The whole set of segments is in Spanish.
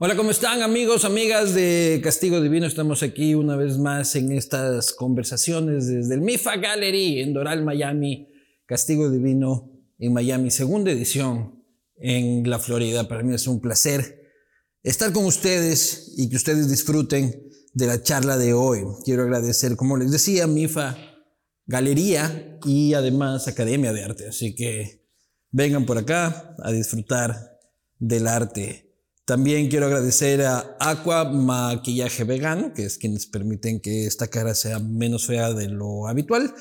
Hola, ¿cómo están amigos, amigas de Castigo Divino? Estamos aquí una vez más en estas conversaciones desde el MIFA Gallery en Doral, Miami. Castigo Divino en Miami, segunda edición en la Florida. Para mí es un placer estar con ustedes y que ustedes disfruten de la charla de hoy. Quiero agradecer, como les decía, MIFA Galería y además Academia de Arte. Así que vengan por acá a disfrutar del arte. También quiero agradecer a Aqua Maquillaje Vegano, que es quienes permiten que esta cara sea menos fea de lo habitual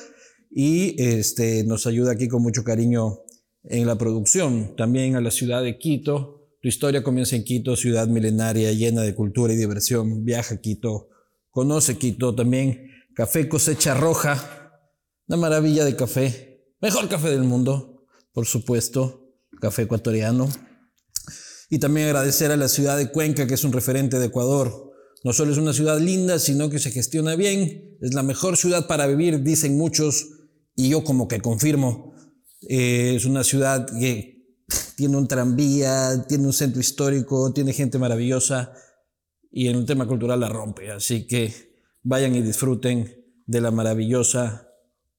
y este, nos ayuda aquí con mucho cariño en la producción. También a la ciudad de Quito. Tu historia comienza en Quito, ciudad milenaria llena de cultura y diversión. Viaja a Quito, conoce Quito. También Café Cosecha Roja, una maravilla de café. Mejor café del mundo, por supuesto. Café ecuatoriano. Y también agradecer a la ciudad de Cuenca, que es un referente de Ecuador. No solo es una ciudad linda, sino que se gestiona bien. Es la mejor ciudad para vivir, dicen muchos, y yo como que confirmo. Eh, es una ciudad que tiene un tranvía, tiene un centro histórico, tiene gente maravillosa y en el tema cultural la rompe. Así que vayan y disfruten de la maravillosa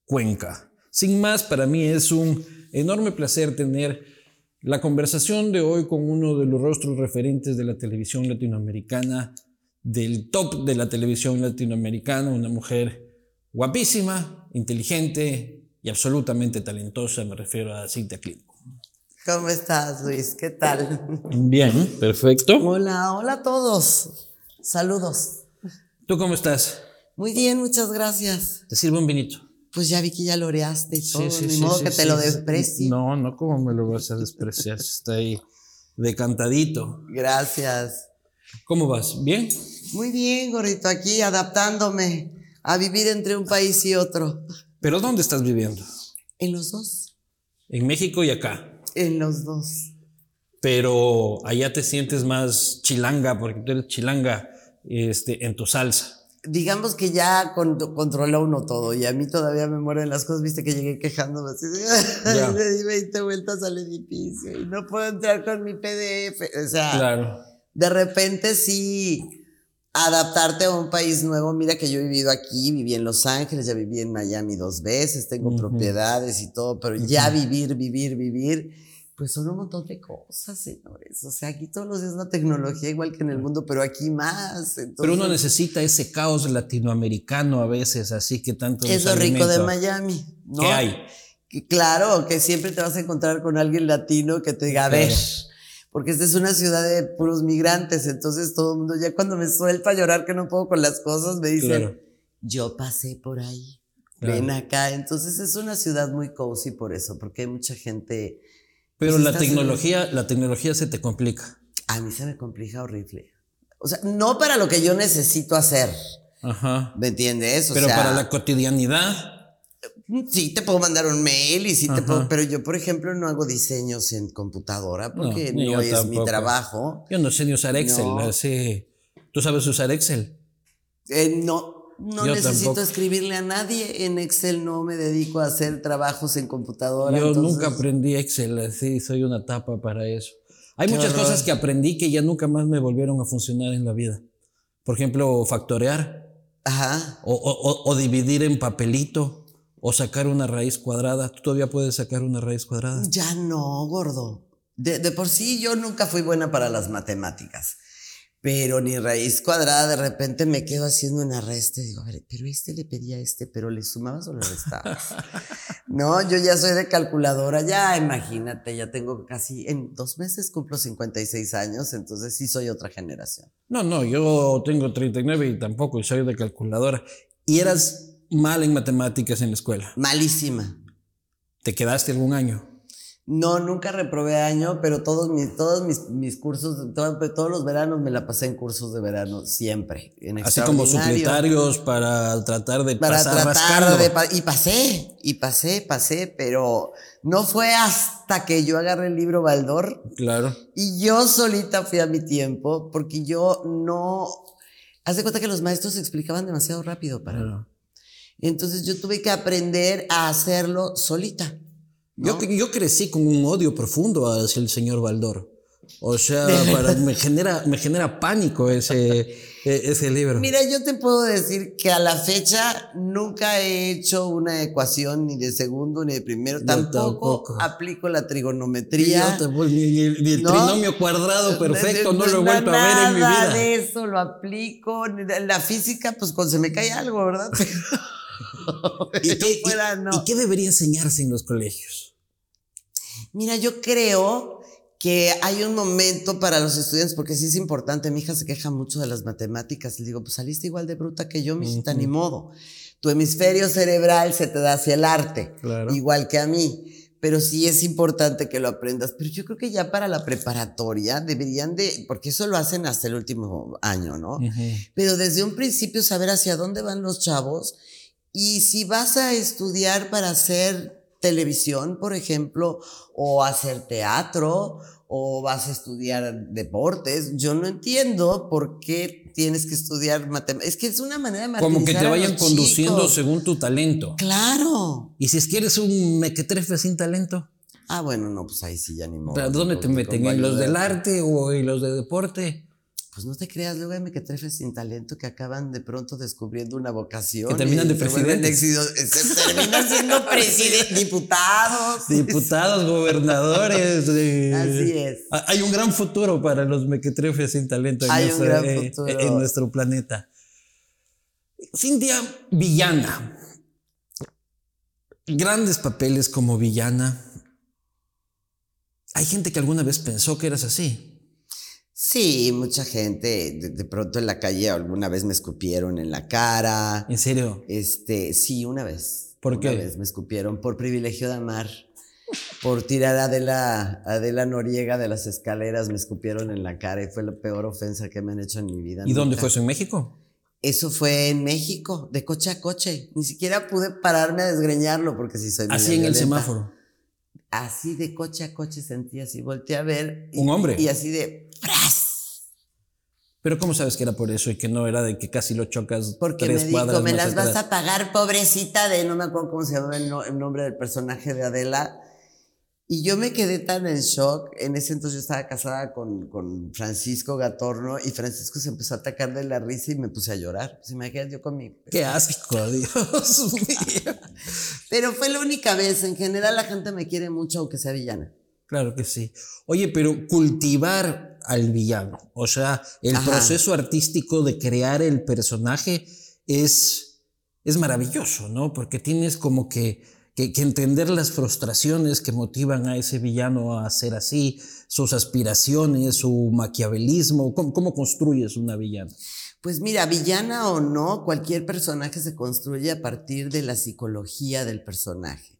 Cuenca. Sin más, para mí es un enorme placer tener la conversación de hoy con uno de los rostros referentes de la televisión latinoamericana, del top de la televisión latinoamericana, una mujer guapísima, inteligente y absolutamente talentosa, me refiero a Cintia Clinico. ¿Cómo estás, Luis? ¿Qué tal? Bien, perfecto. Hola, hola a todos. Saludos. ¿Tú cómo estás? Muy bien, muchas gracias. Te sirvo un vinito. Pues ya vi que ya lo oreaste y todo, ni modo que te lo desprecie. No, no, ¿cómo me lo vas a despreciar? Está ahí decantadito. Gracias. ¿Cómo vas? ¿Bien? Muy bien, gordito, aquí adaptándome a vivir entre un país y otro. ¿Pero dónde estás viviendo? En los dos. En México y acá. En los dos. Pero allá te sientes más chilanga, porque tú eres chilanga este, en tu salsa digamos que ya controla uno todo y a mí todavía me mueren las cosas, viste que llegué quejándome así, le di 20 vueltas al edificio y no puedo entrar con mi PDF, o sea, claro. de repente sí adaptarte a un país nuevo, mira que yo he vivido aquí, viví en Los Ángeles, ya viví en Miami dos veces, tengo propiedades y todo, pero ya vivir, vivir, vivir pues son un montón de cosas, señores. O sea, aquí todos los días la tecnología igual que en el mundo, pero aquí más. pero uno necesita ese caos latinoamericano a veces, así que tanto. Es lo rico de Miami, ¿no? ¿Qué hay? claro, que siempre te vas a encontrar con alguien latino que te diga, a ver, porque esta es una ciudad de puros migrantes, entonces todo el mundo, ya cuando me suelta a llorar que no puedo con las cosas, me dicen, yo pasé por ahí, ven acá. Entonces es una ciudad muy cozy por eso, porque hay mucha gente pero la tecnología, la tecnología se te complica. A mí se me complica horrible. O sea, no para lo que yo necesito hacer. Ajá. ¿Me entiendes? pero para la cotidianidad. Sí, te puedo mandar un mail y sí te puedo, pero yo, por ejemplo, no hago diseños en computadora porque no, es mi trabajo. Yo no sé ni usar Excel. ¿Tú sabes usar Excel? Eh, no, no necesito escribirle a nadie. En Excel no me dedico a hacer trabajos en computadora. Yo nunca aprendí Excel, así soy una tapa para eso. Hay muchas cosas que aprendí que ya nunca más me volvieron a funcionar en la vida. Por ejemplo, factorear. Ajá. O, dividir en papelito. O sacar una raíz cuadrada. ¿Tú todavía puedes sacar una raíz cuadrada? Ya no, gordo. de por sí yo nunca fui buena para las matemáticas pero ni raíz cuadrada, de repente me quedo haciendo una resta y digo, a ver, pero este le pedía a este, pero le sumabas o le restabas. no, yo ya soy de calculadora, ya imagínate, ya tengo casi, en dos meses cumplo 56 años, entonces sí soy otra generación. No, no, yo tengo 39 y tampoco soy de calculadora. ¿Y eras mal en matemáticas en la escuela? Malísima. ¿Te quedaste algún año? No, nunca reprobé año, pero todos mis, todos mis, mis cursos, todos los veranos me la pasé en cursos de verano, siempre. En Así como supletarios para tratar de para pasar tratar de Y pasé, y pasé, pasé, pero no fue hasta que yo agarré el libro Baldor. Claro. Y yo solita fui a mi tiempo, porque yo no... Haz de cuenta que los maestros explicaban demasiado rápido para mí. Entonces yo tuve que aprender a hacerlo solita. Yo, yo crecí con un odio profundo hacia el señor Baldor. O sea, me, genera, me genera pánico ese, e, ese libro. Mira, yo te puedo decir que a la fecha nunca he hecho una ecuación ni de segundo ni de primero. tampoco, aplico la trigonometría. ni, el trinomio cuadrado perfecto, no, lo he vuelto a ver en mi vida. Nada de eso lo aplico. La física, pues cuando se me cae algo, ¿verdad? ¿Y, qué, ¿Y qué debería enseñarse en los colegios? Mira, yo creo que hay un momento para los estudiantes, porque sí es importante, mi hija se queja mucho de las matemáticas, le digo, pues saliste igual de bruta que yo, mi hijita, ni modo. Tu hemisferio cerebral se te da hacia el arte, igual que a mí, pero sí es importante que lo aprendas. Pero yo creo que ya para la preparatoria deberían de, porque eso lo hacen hasta el último año, ¿no? Pero desde un principio saber hacia dónde van los chavos y si vas a estudiar para hacer televisión, por ejemplo, o hacer teatro, o vas a estudiar deportes. Yo no entiendo por qué tienes que estudiar matemáticas. Es que es una manera de Como que te vayan conduciendo según tu talento. Claro. Y si es que eres un mequetrefe sin talento. Ah, bueno, no, pues ahí sí ya ni modo. ¿Pero dónde te meten? ¿En los del arte o en los de deporte? Pues no te creas, luego hay mequetrefes sin talento que acaban de pronto descubriendo una vocación. Que terminan de presidente. Se terminan siendo presidentes, diputados. Diputados, gobernadores. Así es. Hay un gran futuro para los mequetrefes sin talento en, eh, en nuestro planeta. Cintia Villana. Grandes papeles como villana. Hay gente que alguna vez pensó que eras así. Sí, mucha gente. De, pronto en la calle alguna vez me escupieron en la cara. ¿En serio? Este, sí, una vez. ¿Por qué? Una vez me escupieron por privilegio de amar. Por tirar a Adela, Adela Noriega de las escaleras, me escupieron en la cara y fue la peor ofensa que me han hecho en mi vida. ¿Y dónde fue eso? ¿En México? Eso fue en México, de coche a coche. Ni siquiera pude pararme a desgreñarlo porque si soy Así en el semáforo. Así de coche a coche sentí así, volteé a ver. Un hombre. Y así de pero ¿cómo sabes que era por eso y que no era de que casi lo chocas Porque tres me dijo, me las vas a pagar, pobrecita, de no me acuerdo cómo se llama el, nombre del personaje de Adela. Y yo me quedé tan en shock. En ese entonces yo estaba casada con, con Francisco Gatorno y Francisco se empezó a atacar de la risa y me puse a llorar. Se me quedé yo con mi... ¡Qué asco, Dios mío! Pero fue la única vez. En general la gente me quiere mucho aunque sea villana. Claro que sí. Oye, pero cultivar al villano, o sea, el proceso artístico de crear el personaje es, es maravilloso, ¿no? Porque tienes como que, que, entender las frustraciones que motivan a ese villano a ser así, sus aspiraciones, su maquiavelismo. ¿Cómo, cómo construyes una villana? Pues mira, villana o no, cualquier personaje se construye a partir de la psicología del personaje.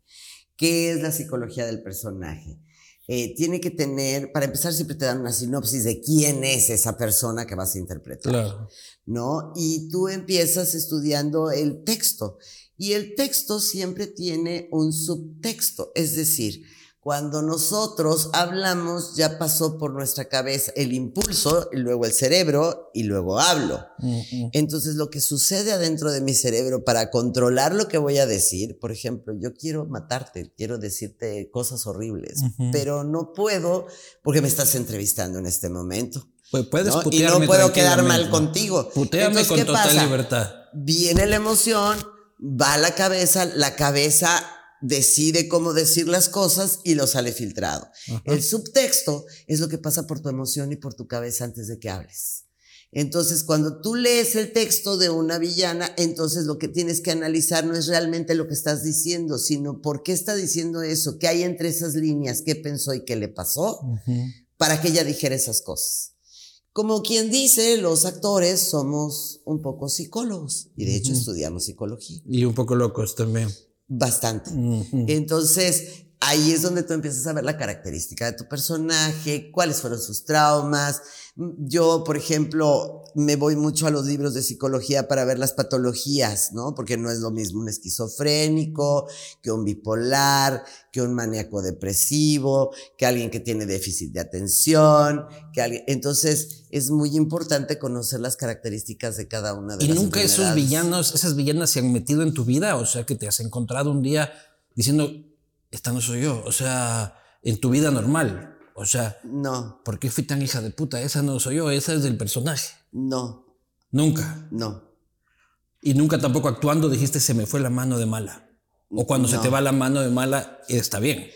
¿Qué es la psicología del personaje? Eh, tiene que tener, para empezar siempre te dan una sinopsis de quién es esa persona que vas a interpretar, claro. ¿no? Y tú empiezas estudiando el texto y el texto siempre tiene un subtexto, es decir, cuando nosotros hablamos, ya pasó por nuestra cabeza el impulso, y luego el cerebro, y luego hablo. Entonces, lo que sucede adentro de mi cerebro para controlar lo que voy a decir, por ejemplo, yo quiero matarte, quiero decirte cosas horribles, pero no puedo porque me estás entrevistando en este momento. Pues puedes ¿no? Y no puedo quedar mal contigo. Puteame con total libertad. Viene la emoción, va a la cabeza, la cabeza decide cómo decir las cosas y lo sale filtrado. El subtexto es lo que pasa por tu emoción y por tu cabeza antes de que hables. Entonces, cuando tú lees el texto de una villana, entonces lo que tienes que analizar no es realmente lo que estás diciendo, sino por qué está diciendo eso, qué hay entre esas líneas, qué pensó y qué le pasó, para que ella dijera esas cosas. Como quien dice, los actores somos un poco psicólogos y de hecho estudiamos psicología. Y un poco locos también. Bastante. Entonces, ahí es donde tú empiezas a ver la característica de tu personaje, cuáles fueron sus traumas. Yo, por ejemplo, me voy mucho a los libros de psicología para ver las patologías, ¿no? Porque no es lo mismo un esquizofrénico que un bipolar, que un maníaco depresivo, que alguien que tiene déficit de atención, que alguien... Entonces, es muy importante conocer las características de cada una de ¿Y las ¿Y nunca esos villanos, esas villanas se han metido en tu vida? O sea, que te has encontrado un día diciendo, esta no soy yo. O sea, en tu vida normal. O sea, No, ¿por qué fui tan hija de puta? Esa no soy yo, esa es del personaje. no, Nunca. no. Y nunca tampoco actuando dijiste se me fue la mano de mala. O cuando se te va la mano de mala, está bien.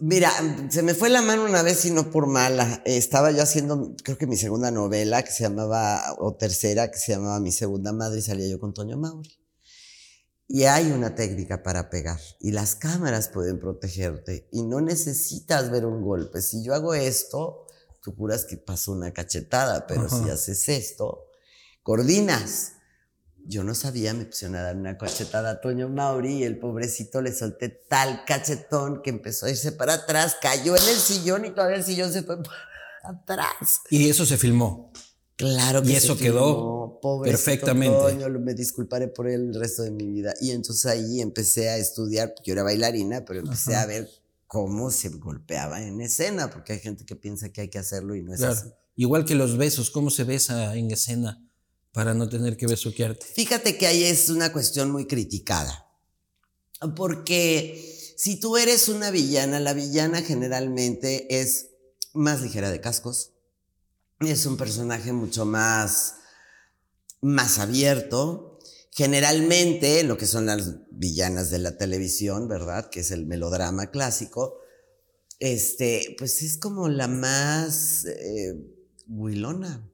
Mira, se me fue la mano una vez y no por mala. Estaba yo haciendo, creo que mi segunda novela que se llamaba, o tercera, que se llamaba Mi Segunda Madre y salía yo con Toño Mauri. Y hay una técnica para pegar y las cámaras pueden protegerte y no necesitas ver un golpe. Si yo hago esto, tú juras que pasó una cachetada, pero Ajá. si haces esto, coordinas. Yo no sabía, me pusieron a dar una cachetada a Toño Mauri y el pobrecito le solté tal cachetón que empezó a irse para atrás, cayó en el sillón y todavía el sillón se fue para atrás. Y eso se filmó. Claro que Y eso quedó pobrecito perfectamente. Toño, me disculparé por él el resto de mi vida. Y entonces ahí empecé a estudiar, porque yo era bailarina, pero empecé Ajá. a ver cómo se golpeaba en escena, porque hay gente que piensa que hay que hacerlo y no es Claro. así. Igual que los besos, ¿cómo se besa en escena para no tener que besuquearte? Fíjate que ahí es una cuestión muy criticada. Porque si tú eres una villana, la villana generalmente es más ligera de cascos. Es un personaje mucho más, más abierto. Generalmente, lo que son las villanas de la televisión, ¿verdad? Que es el melodrama clásico. Este, pues es como la más eh, huilona.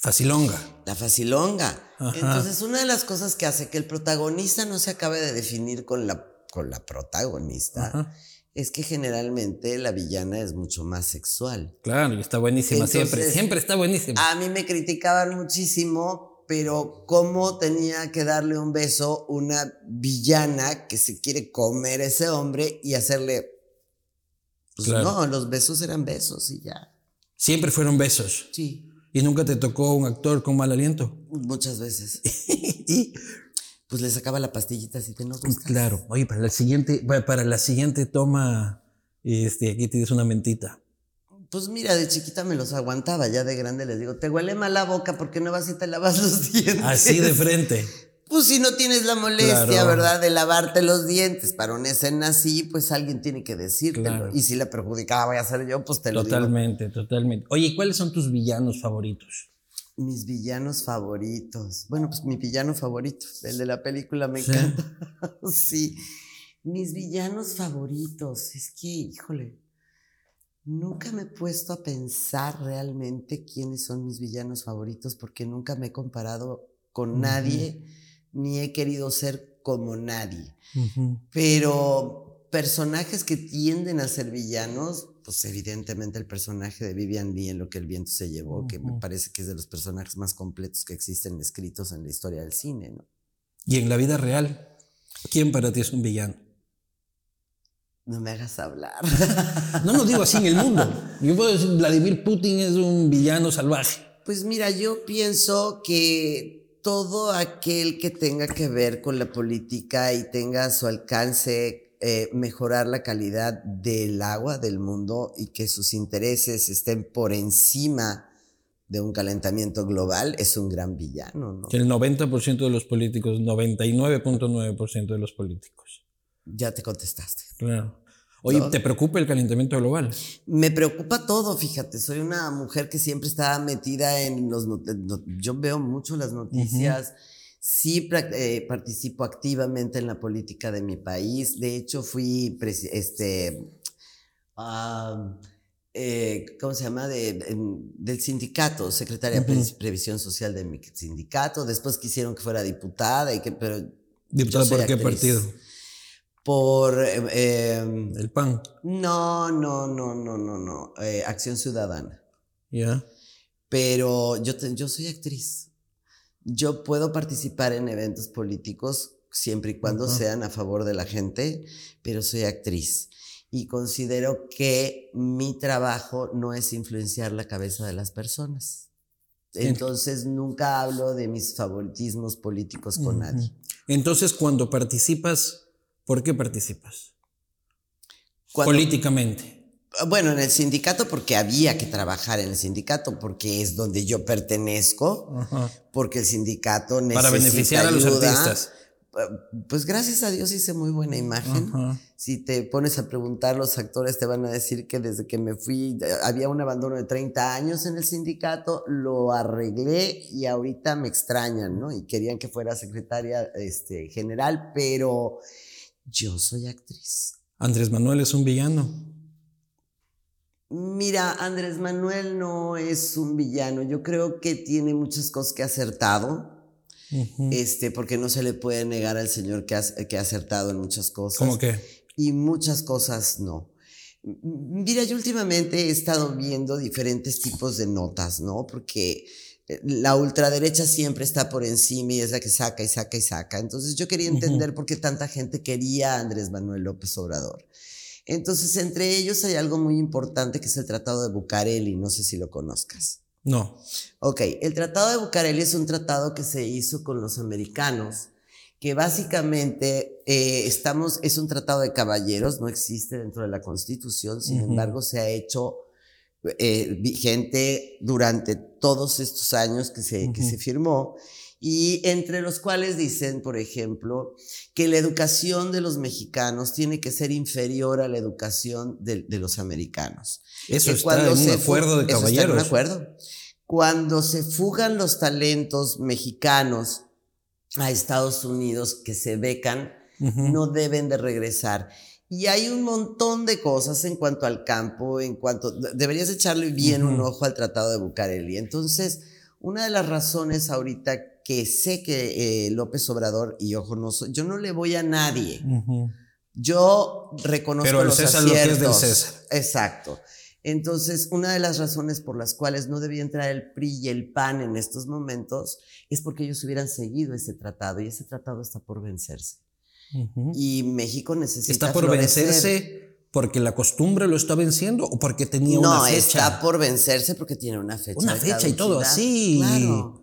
Facilonga. La facilonga. Ajá. Entonces, una de las cosas que hace que el protagonista no se acabe de definir con la, con la protagonista Ajá. Es que generalmente la villana es mucho más sexual. Claro, y está buenísima siempre. Siempre está buenísima. A mí me criticaban muchísimo, pero ¿cómo tenía que darle un beso una villana que se quiere comer a ese hombre y hacerle... Pues Claro. no, los besos eran besos y ya. Siempre fueron besos. Sí, Y nunca te tocó un actor con mal aliento. muchas veces. y Pues le sacaba la pastillita si te no gustas. claro, oye, para la siguiente, para- la siguiente toma, este, aquí tienes una mentita. Pues mira, de chiquita me los aguantaba, ya de grande les digo, te huele mal la boca, ¿por qué no vas y te lavas los dientes? Así de frente. Pues si no tienes la molestia, Claro. ¿verdad? De lavarte los dientes para una escena así, pues alguien tiene que decírtelo. Claro. Y si la perjudicaba voy a ser yo, pues te lo digo. Totalmente, totalmente. Oye, ¿cuáles son tus villanos favoritos? Mis villanos favoritos. Bueno, pues mi villano favorito, el de la película me ¿Sí? encanta. sí. Mis villanos favoritos. Es que, híjole, nunca me he puesto a pensar realmente quiénes son mis villanos favoritos porque nunca me he comparado con nadie ni he querido ser como nadie. Pero personajes que tienden a ser villanos, pues evidentemente el personaje de Vivian Lee en Lo que el viento se llevó, que me parece que es de los personajes más completos que existen escritos en la historia del cine, ¿no? Y en la vida real, ¿quién para ti es un villano? No me hagas hablar. No lo digo así en el mundo. Yo puedo decir, Vladimir Putin es un villano salvaje. Pues mira, yo pienso que todo aquel que tenga que ver con la política y tenga a su alcance eh, mejorar la calidad del agua del mundo y que sus intereses estén por encima de un calentamiento global es un gran villano, ¿no? El 90% de los políticos, 99.9% de los políticos. Ya te contestaste. Claro. Oye. ¿te preocupa el calentamiento global? Me preocupa todo, fíjate, soy una mujer que siempre está metida en los... no- yo veo mucho las noticias, sí eh, participo activamente en la política de mi país, de hecho fui, este, eh, ¿cómo se llama? De, em, del sindicato, secretaria de Previsión Social de mi sindicato, después quisieron que fuera diputada y que, pero... ¿Diputada por qué actriz. partido? Por... eh, El PAN. no, no, no, no, no, no. eh, Acción Ciudadana. ¿Ya? Pero yo, te- yo soy actriz. Yo puedo participar en eventos políticos siempre y cuando sean a favor de la gente, pero soy actriz. Y considero que mi trabajo no es influenciar la cabeza de las personas. Ent- Entonces nunca hablo de mis favoritismos políticos con nadie. Entonces, cuando participas, ¿por qué participas? Cuando- Políticamente. Bueno, en el sindicato porque había que trabajar en el sindicato porque es donde yo pertenezco. Ajá. porque el sindicato necesita Para beneficiar a los ayuda, artistas. pues gracias a Dios hice muy buena imagen. Si te pones a preguntar, los actores te van a decir que desde que me fui había un abandono de 30 años en el sindicato, lo arreglé y ahorita me extrañan, ¿no? Y querían que fuera secretaria este, general, pero yo soy actriz. Andrés Manuel es un villano. Mira, Andrés Manuel no es un villano. Yo creo que tiene muchas cosas que ha acertado este, porque no se le puede negar al Señor que ha, que ha acertado en muchas cosas. ¿Cómo qué? Y muchas cosas no. Mira, yo últimamente he estado viendo diferentes tipos de notas, ¿no? Porque eh, la ultraderecha siempre está por encima y es la que saca y saca y saca. Entonces yo quería entender por qué tanta gente quería a Andrés Manuel López Obrador. Entonces, entre ellos hay algo muy importante que es el Tratado de Bucareli, no sé si lo conozcas. No. Ok, el Tratado de Bucareli es un tratado que se hizo con los americanos, que básicamente eh, estamos, es un tratado de caballeros, no existe dentro de la Constitución, sin embargo se ha hecho eh, vigente durante todos estos años que se, que se firmó y entre los cuales dicen, por ejemplo, que la educación de los mexicanos tiene que ser inferior a la educación de, los americanos. Eso está en un acuerdo de caballeros. Eso acuerdo. Cuando se fugan los talentos mexicanos a Estados Unidos que se becan, no deben de regresar. Y hay un montón de cosas en cuanto al campo, en cuanto... Deberías echarle bien un ojo al Tratado de Bucareli. Entonces, una de las razones ahorita que sé que eh, López Obrador, y ojo, no yo no le voy a nadie. Yo reconozco Pero los César aciertos. Lo que es del César. Exacto. Entonces, una de las razones por las cuales no debía entrar el PRI y el PAN en estos momentos es porque ellos hubieran seguido ese tratado y ese tratado está por vencerse. Y México necesita. Está por vencerse porque la costumbre lo está venciendo o porque tenía una fecha. No, está por vencerse porque tiene una fecha. Una fecha y todo así. Claro.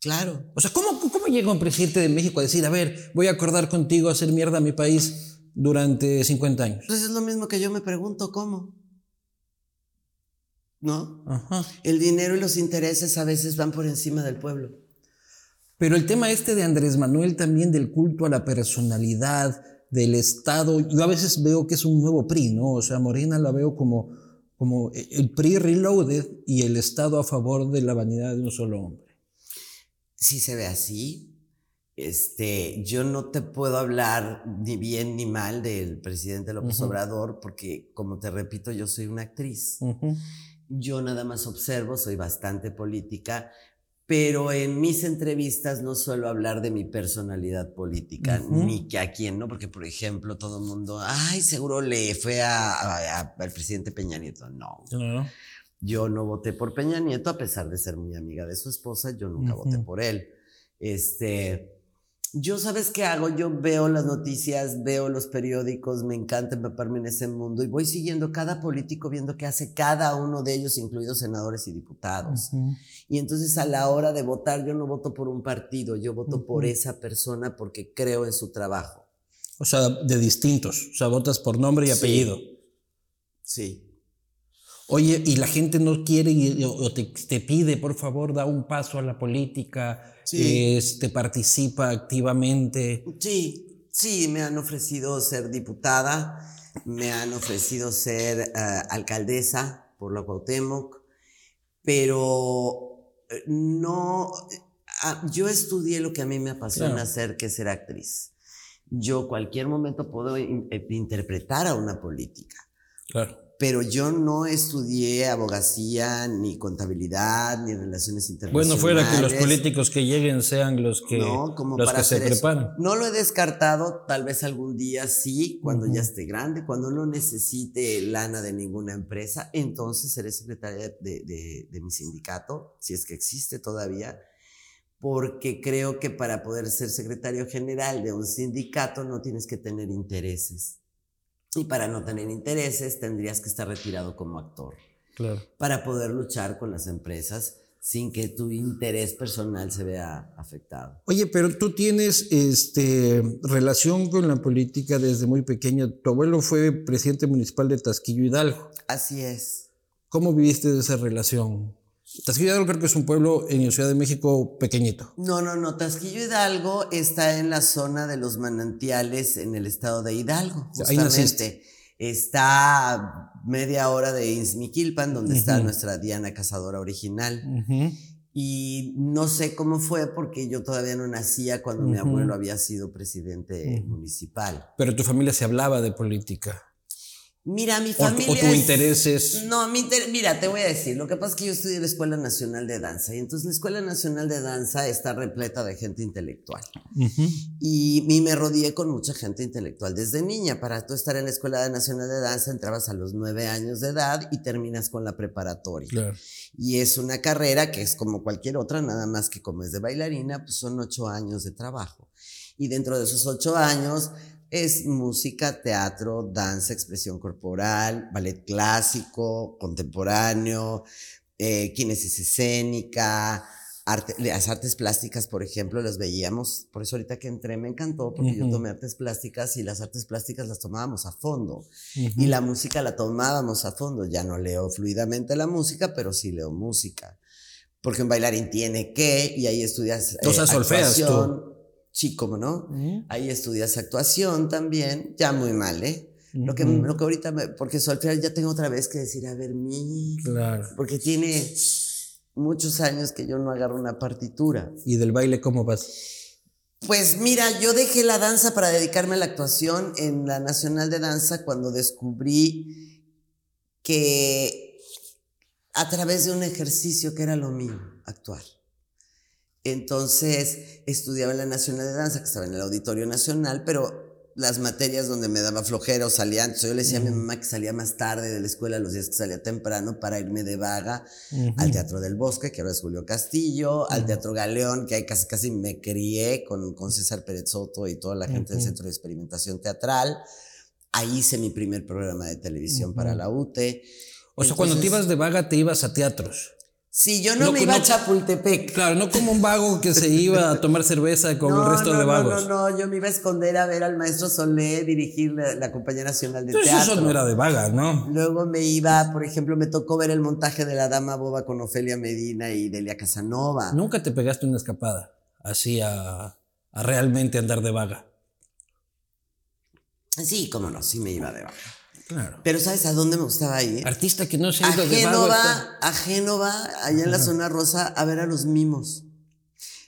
Claro. O sea, ¿cómo, ¿cómo llega un presidente de México a decir, a ver, voy a acordar contigo a hacer mierda a mi país durante 50 años? Pues es lo mismo que yo me pregunto, ¿cómo? ¿No? El dinero y los intereses a veces van por encima del pueblo. Pero el tema este de Andrés Manuel también del culto a la personalidad, del Estado, yo a veces veo que es un nuevo PRI, ¿no? O sea, Morena la veo como, como el PRI reloaded y el Estado a favor de la vanidad de un solo hombre si se ve así. Este, yo no te puedo hablar ni bien ni mal del presidente López Obrador porque, como te repito, yo soy una actriz. Yo nada más observo, soy bastante política, pero en mis entrevistas no suelo hablar de mi personalidad política, ni que a quién, ¿no? Porque, por ejemplo, todo el mundo, ay, seguro le fue al presidente Peña Nieto. No. no. Yo no voté por Peña Nieto, a pesar de ser muy amiga de su esposa, yo nunca voté por él. Este, yo, ¿sabes qué hago? Yo veo las noticias, veo los periódicos, me encanta empaparme en ese mundo y voy siguiendo cada político, viendo qué hace cada uno de ellos, incluidos senadores y diputados. Y entonces a la hora de votar, yo no voto por un partido, yo voto por esa persona porque creo en su trabajo. O sea, de distintos, o sea, votas por nombre y apellido. Sí. Oye, y la gente no quiere o te, pide, por favor, da un paso a la política, sí. este, participa activamente. Sí, sí, me han ofrecido ser diputada, me han ofrecido ser eh, alcaldesa por la Cuauhtémoc, pero eh, no, ah, yo estudié lo que a mí me apasiona hacer, que es ser actriz. Yo cualquier momento puedo eh, interpretar a una política. Claro pero yo no estudié abogacía, ni contabilidad, ni relaciones internacionales. Bueno, fuera que los políticos que lleguen sean los que, los que se preparan. No lo he descartado, tal vez algún día sí, cuando ya esté grande, cuando no necesite lana de ninguna empresa, entonces seré secretaria de, de mi sindicato, si es que existe todavía, porque creo que para poder ser secretario general de un sindicato no tienes que tener intereses. Y para no tener intereses tendrías que estar retirado como actor. Claro. Para poder luchar con las empresas sin que tu interés personal se vea afectado. Oye, pero tú tienes este, relación con la política desde muy pequeño. Tu abuelo fue presidente municipal de Tasquillo Hidalgo. Así es. ¿Cómo viviste esa relación? Tasquillo Hidalgo creo que es un pueblo en Ciudad de México pequeñito. No, no, no. Tasquillo Hidalgo está en la zona de los manantiales en el estado de Hidalgo. Justamente. Está a media hora de Izmiquilpan, donde está nuestra Diana Cazadora original. Y no sé cómo fue porque yo todavía no nacía cuando mi abuelo había sido presidente municipal. Pero tu familia se hablaba de política. Mira, mi O, familia. o tu es- interés es. No, mi inter- mira, te voy a decir, lo que pasa es que yo estudié en la Escuela Nacional de Danza y entonces la Escuela Nacional de Danza está repleta de gente intelectual. Ujú. Y, y me rodeé con mucha gente intelectual desde niña. Para tú estar en la Escuela Nacional de Danza entrabas a los nueve años de edad y terminas con la preparatoria. Claro. Y es una carrera que es como cualquier otra, nada más que como es de bailarina, pues son ocho años de trabajo. Y dentro de esos ocho años es música, teatro, danza, expresión corporal, ballet clásico, contemporáneo, eh, kinesis escénica, arte- las artes plásticas, por ejemplo, las veíamos. Por eso ahorita que entré me encantó, porque yo tomé artes plásticas y las artes plásticas las tomábamos a fondo. Y la música la tomábamos a fondo. Ya no leo fluidamente la música, pero sí leo música. Porque un bailarín tiene que, y ahí estudias. O sea, solfeas tú. Cómo no. Ujú. Ahí estudias actuación también. Ya muy mal, ¿eh? Lo que, lo que ahorita, me- porque solfear ya tengo otra vez que decir, a ver, mi. Claro. Porque tiene muchos años que yo no agarro una partitura. ¿Y del baile cómo vas? Pues mira, yo dejé la danza para dedicarme a la actuación en la Nacional de Danza cuando descubrí que a través de un ejercicio que era lo mío, actuar. Entonces estudiaba en la Nacional de Danza, que estaba en el Auditorio Nacional, pero las materias donde me daba flojera o salía antes, yo le decía a mi mamá que salía más tarde de la escuela los días que salía temprano para irme de vaga al Teatro del Bosque, que ahora es Julio Castillo, al Teatro Galeón, que ahí casi casi me crié con, con César Pérez Soto y toda la gente del. Centro de Experimentación Teatral. Ahí hice mi primer programa de televisión para la UTE. O sea, cuando te ibas de vaga, te ibas a teatros. Sí, yo no, No, me iba no- a Chapultepec. Claro, no como un vago que se iba a tomar cerveza con no, el resto no, de no, vagos. No, no, yo me iba a esconder a ver al maestro Solé dirigir la, la Compañía Nacional de Entonces Teatro. eso no era de vaga, ¿no? Luego me iba, por ejemplo, me tocó ver el montaje de La Dama Boba con Ofelia Medina y Delia Casanova. Nunca te pegaste una escapada así a, a realmente andar de vaga. Sí, cómo no, sí me iba de baja. Claro. Pero ¿sabes a dónde me gustaba ir? Artista que no se ha A ido de vago. está- Génova, a Génova, allá en la zona rosa, a ver a los mimos.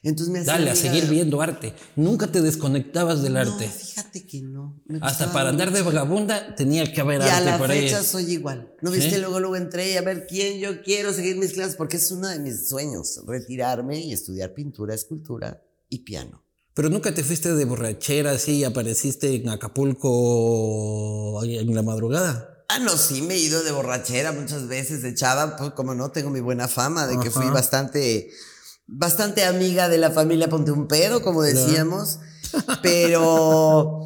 Entonces me hacía Dale, a seguir de- viendo arte. Nunca te desconectabas del No, arte. fíjate que no. me Hasta para andar de vagabunda tenía que haber Y a arte la por ahí. fecha soy igual. ¿No viste? Luego, luego entré y a ver quién yo quiero seguir mis clases, porque es uno de mis sueños, retirarme y estudiar pintura, escultura y piano. Pero nunca te fuiste de borrachera así y apareciste en Acapulco en la madrugada. Ah, no, sí, me he ido de borrachera muchas veces, de chava, pues como no, tengo mi buena fama de que fui bastante, bastante amiga de la familia Ponte un pedo, como decíamos, pero,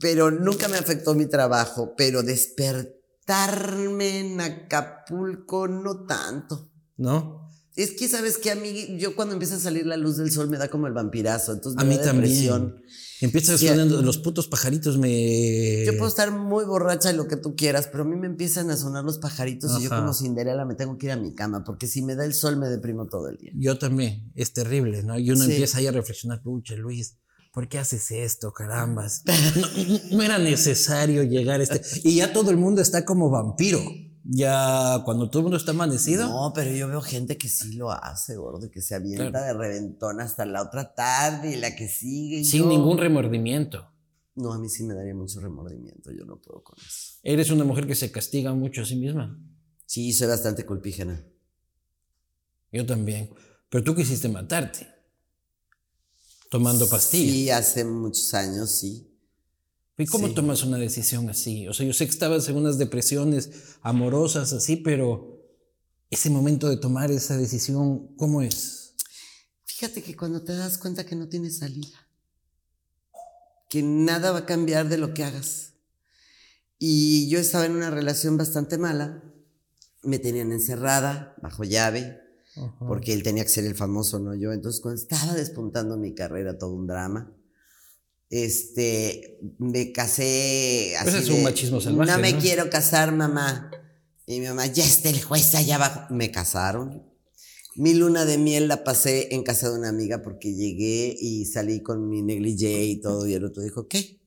pero nunca me afectó mi trabajo, pero despertarme en Acapulco no tanto. ¿No? Es que, ¿sabes que A mí, yo cuando empieza a salir la luz del sol me da como el vampirazo, entonces A me mí da también. Empiezas Sí, sonando, los putos pajaritos me... Yo puedo estar muy borracha de lo que tú quieras, pero a mí me empiezan a sonar los pajaritos y yo como Cinderela me tengo que ir a mi cama, porque si me da el sol me deprimo todo el día. Yo también, es terrible, ¿no? Y uno Sí. empieza ahí a reflexionar, pucha, Luis, ¿por qué haces esto, carambas? No, no era necesario llegar a este... Y ya todo el mundo está como vampiro. Ya cuando todo el mundo está amanecido, No, pero yo veo gente que sí lo hace, gordo, que se avienta Claro. de reventón hasta la otra tarde y la que sigue. y sin yo- ningún remordimiento. No, a mí sí me daría mucho remordimiento, yo no puedo con eso. Eres una mujer que se castiga mucho a sí misma. Sí, soy bastante culpígena. Yo también. Pero tú quisiste matarte. Tomando pastillas. Sí, hace muchos años, sí. ¿Y cómo Sí. tomas una decisión así? O sea, yo sé que estabas en unas depresiones amorosas así, pero ese momento de tomar esa decisión, ¿cómo es? Fíjate que cuando te das cuenta que no tienes salida, que nada va a cambiar de lo que hagas. Y yo estaba en una relación bastante mala, me tenían encerrada, bajo llave, porque él tenía que ser el famoso, no yo. Entonces, cuando estaba despuntando mi carrera, todo un drama, este, me casé así Ese es un de, machismo salvaje, No me ¿no? quiero casar, mamá. Y mi mamá, ya está el juez allá abajo. Me casaron. Mi luna de miel la pasé en casa de una amiga porque llegué y salí con mi negligé y todo y el otro dijo, ¿qué?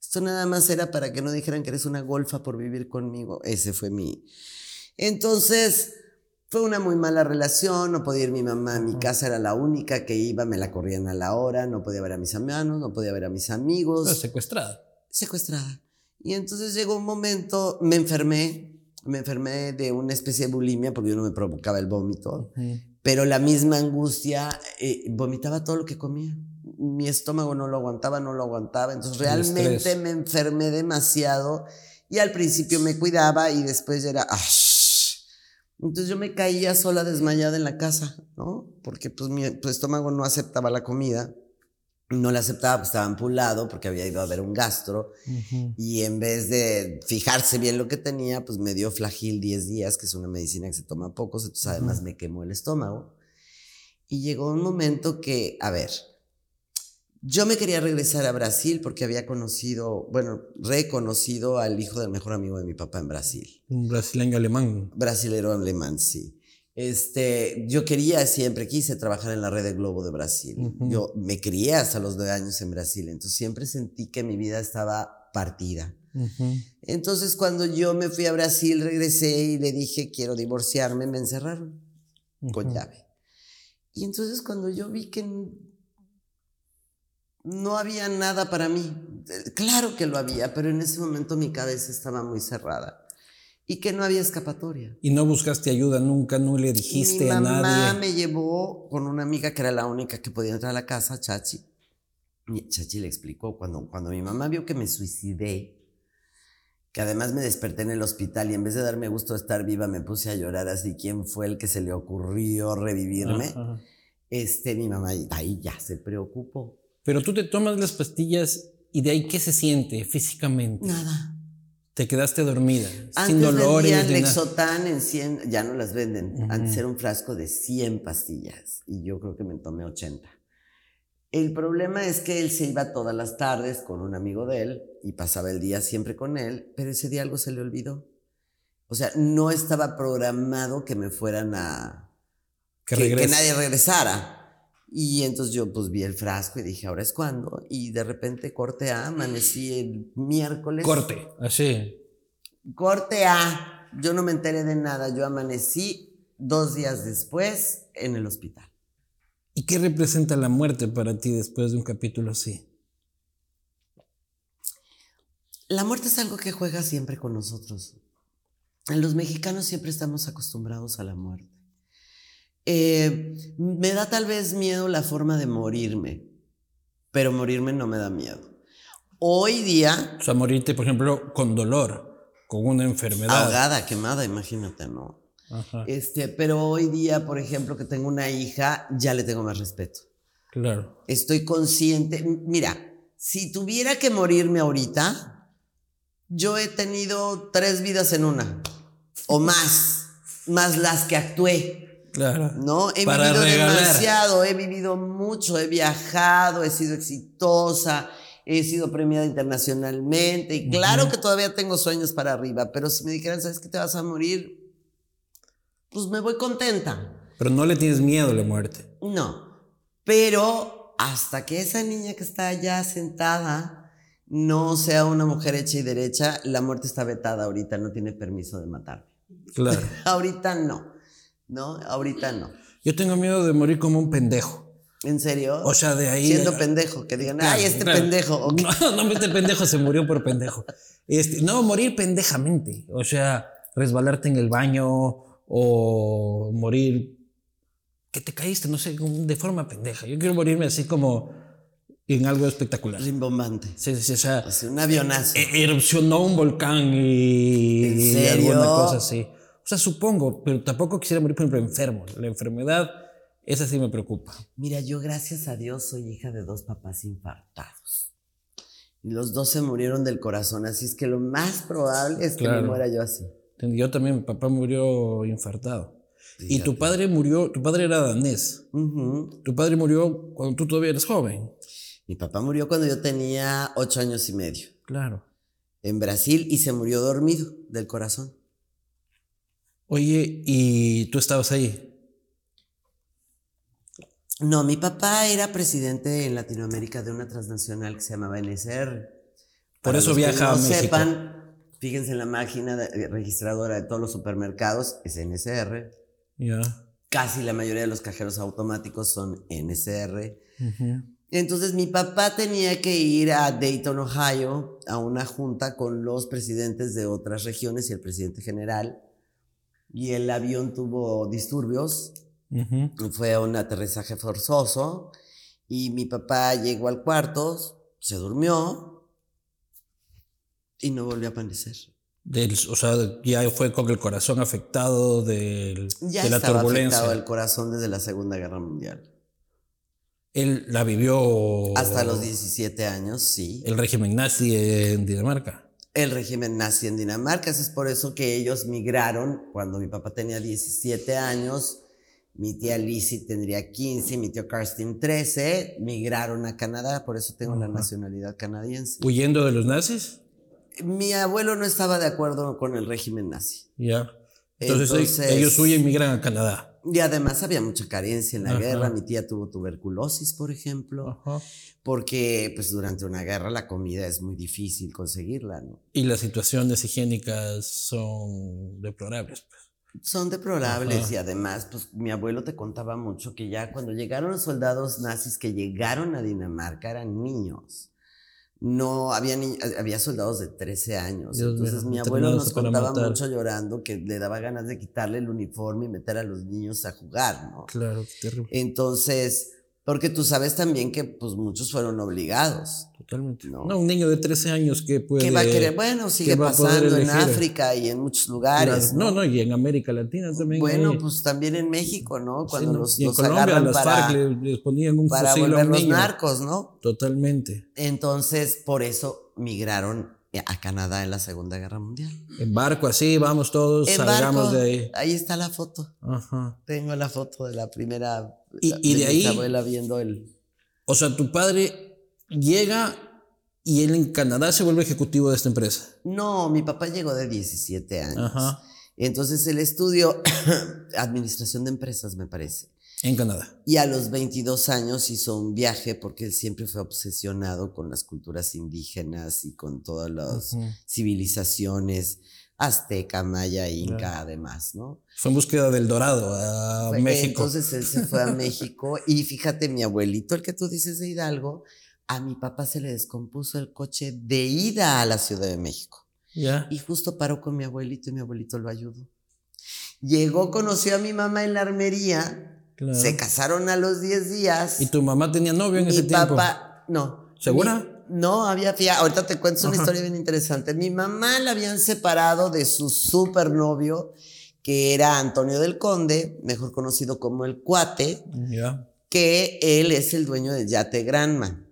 Esto nada más era para que no dijeran que eres una golfa por vivir conmigo. Ese fue mi... Entonces, fue una muy mala relación, no podía ir mi mamá a mi casa, era la única que iba, me la corrían a la hora, no podía ver a mis hermanos, no podía ver a mis amigos. secuestrada. Secuestrada. Y entonces llegó un momento, me enfermé, me enfermé de una especie de bulimia porque yo no me provocaba el vómito, pero la misma angustia, eh, vomitaba todo lo que comía. Mi estómago no lo aguantaba, no lo aguantaba, entonces realmente me enfermé demasiado y al principio me cuidaba y después ya era... Entonces yo me caía sola desmayada en la casa, ¿no? Porque pues mi estómago no aceptaba la comida no la aceptaba, pues estaba ampulado porque había ido a ver un gastro y en vez de fijarse bien lo que tenía, pues me dio flagil 10 días, que es una medicina que se toma pocos, entonces además me quemó el estómago. Y llegó un momento que, a ver, yo me quería regresar a Brasil porque había conocido, bueno, reconocido al hijo del mejor amigo de mi papá en Brasil. Un brasileño alemán. Brasilero alemán, sí. Este, yo quería, siempre quise trabajar en la red de Globo de Brasil. Yo me crié hasta los nueve años en Brasil, entonces siempre sentí que mi vida estaba partida. Entonces cuando yo me fui a Brasil, regresé y le dije, quiero divorciarme, me encerraron con llave. Y entonces cuando yo vi que no había nada para mí, eh, claro que lo había, pero en ese momento mi cabeza estaba muy cerrada y que no había escapatoria. ¿Y no buscaste ayuda nunca? ¿No le dijiste a nadie? Mi mamá me llevó con una amiga que era la única que podía entrar a la casa, Chachi. Y Chachi le explicó, cuando, cuando mi mamá vio que me suicidé, que además me desperté en el hospital y en vez de darme gusto de estar viva me puse a llorar así, ¿quién fue el que se le ocurrió revivirme? Este, mi mamá ahí ya se preocupó. Pero tú te tomas las pastillas y de ahí qué se siente físicamente? Nada. Te quedaste dormida, Antes sin dolores. Vendían Lexotan en 100, ya no las venden. Antes era un frasco de 100 pastillas y yo creo que me tomé 80. El problema es que él se iba todas las tardes con un amigo de él y pasaba el día siempre con él, pero ese día algo se le olvidó. O sea, no estaba programado que me fueran a... Que, que nadie regresara. Y entonces yo pues vi el frasco y dije, ahora es cuando. Y de repente corte A, amanecí el miércoles. Corte, así. Corte A. Yo no me enteré de nada. Yo amanecí dos días después en el hospital. ¿Y qué representa la muerte para ti después de un capítulo así? La muerte es algo que juega siempre con nosotros. Los mexicanos siempre estamos acostumbrados a la muerte. Eh, me da tal vez miedo la forma de morirme, pero morirme no me da miedo. Hoy día... O sea, morirte, por ejemplo, con dolor, con una enfermedad. Ahogada, quemada, imagínate, ¿no? Este, pero hoy día, por ejemplo, que tengo una hija, ya le tengo más respeto. Claro. Estoy consciente. Mira, si tuviera que morirme ahorita, yo he tenido tres vidas en una, o más, más las que actué. Claro. ¿No? He vivido demasiado, he vivido mucho, he viajado, he sido exitosa, he sido premiada internacionalmente y claro que todavía tengo sueños para arriba, pero si me dijeran, ¿sabes que te vas a morir? Pues me voy contenta. Pero no le tienes miedo a la muerte. No, pero hasta que esa niña que está allá sentada no sea una mujer hecha y derecha, la muerte está vetada ahorita, no tiene permiso de matarme. Claro. ahorita no. ¿No? Ahorita no. Yo tengo miedo de morir como un pendejo. ¿En serio? O sea, de ahí. Siendo pendejo, que digan, ay, este pendejo. No, no, este pendejo se murió por pendejo. Este, no, morir pendejamente. O sea, resbalarte en el baño o morir que te caíste, no sé, de forma pendeja. Yo quiero morirme así como en algo espectacular. Rimbombante. Sí, sí, o sea. un avionazo. E-, erupcionó un volcán y, ¿En serio? y alguna cosa así. Sea, supongo, pero tampoco quisiera morir, por ejemplo, enfermo. La enfermedad, esa sí me preocupa. Mira, yo gracias a Dios soy hija de dos papás infartados. Y los dos se murieron del corazón, así es que lo más probable es que me muera yo así. Yo también, mi papá murió infartado. Y tu padre murió, tu padre era danés. Tu padre murió cuando tú todavía eres joven. Mi papá murió cuando yo tenía ocho años y medio. Claro. En Brasil y se murió dormido del corazón. Oye, ¿y tú estabas ahí? No, mi papá era presidente en Latinoamérica de una transnacional que se llamaba NSR. Por Para eso viaja no a México. sepan, fíjense en la máquina de- registradora de todos los supermercados, es NSR. Ya. Casi la mayoría de los cajeros automáticos son NSR. Entonces mi papá tenía que ir a Dayton, Ohio, a una junta con los presidentes de otras regiones y el presidente general. Y el avión tuvo disturbios, Ujú. fue un aterrizaje forzoso. Y mi papá llegó al cuarto, se durmió y no volvió a amanecer. Del- o sea, ya fue con el corazón afectado del- Ya de la estaba turbulencia. afectado el corazón desde la Segunda Guerra Mundial. Él la vivió Hasta los 17 años, sí. el régimen nazi en Dinamarca. El régimen nazi en Dinamarca. Eso es por eso que ellos migraron cuando mi papá tenía 17 años, mi tía Lizzie tendría 15, mi tío Karsten 13, migraron a Canadá, por eso tengo la nacionalidad canadiense. Huyendo de los nazis. Mi abuelo no estaba de acuerdo con el régimen nazi. Ya. Entonces, Entonces- ellos huyen y migran a Canadá. Y además había mucha carencia en la Ajá. guerra. Mi tía tuvo tuberculosis, por ejemplo, Ajá. porque pues durante una guerra la comida es muy difícil conseguirla, ¿no? Y las situaciones higiénicas son deplorables. pues. Son deplorables Ajá. y además, pues mi abuelo te contaba mucho que ya cuando llegaron los soldados nazis que llegaron a Dinamarca eran niños. No, había, ni- había soldados de 13 años. Dios mío, Entonces mi abuelo nos contaba mucho llorando que le daba ganas de quitarle el uniforme y meter a los niños a jugar, ¿no? Claro, qué terrible. Entonces, porque tú sabes también que pues muchos fueron obligados. Totalmente. No. No. un niño de 13 años que puede. ¿Qué va a querer? Bueno, sigue a pasando en? África y en muchos lugares. Claro. No, no, y en América Latina también. Bueno, hay- pues también en México, ¿no? Cuando los, y en los Colombia agarran las para, FARC les, les ponían un para fusil a un volverlos niño. narcos, ¿no? Totalmente. Entonces, por eso migraron a Canadá en la Segunda Guerra Mundial. En barco así, vamos todos, En salgamos barco, de ahí. ahí está la foto. Ajá. Tengo la foto de la primera. Y- y de mi ahí- abuela viendo el. O sea, tu padre llega y él en Canadá se vuelve ejecutivo de esta empresa. No, mi papá llegó de 17 años. Ajá. Entonces él estudió administración de empresas, me parece. En Canadá. Y a los 22 años hizo un viaje porque él siempre fue obsesionado con las culturas indígenas y con todas las Ujú. civilizaciones azteca, maya, inca, Claro. además, ¿no? Fue en búsqueda del dorado a Fue- México. Entonces él se fue a México y fíjate, mi abuelito, el que tú dices de Hidalgo, a mi papá se le descompuso el coche de ida a la Ciudad de México. Y justo paró con mi abuelito y mi abuelito lo ayudó. Llegó, conoció a mi mamá en la armería, Claro. se casaron a los 10 días. ¿Y tu mamá tenía novio en mi ese tiempo? papá, no. ¿Segura? Mi- no, había, fía- ahorita te cuento una Ajá. historia bien interesante. Mi mamá la habían separado de su supernovio, que era Antonio del Conde, mejor conocido como el Cuate, que él es el dueño del Yate Granma.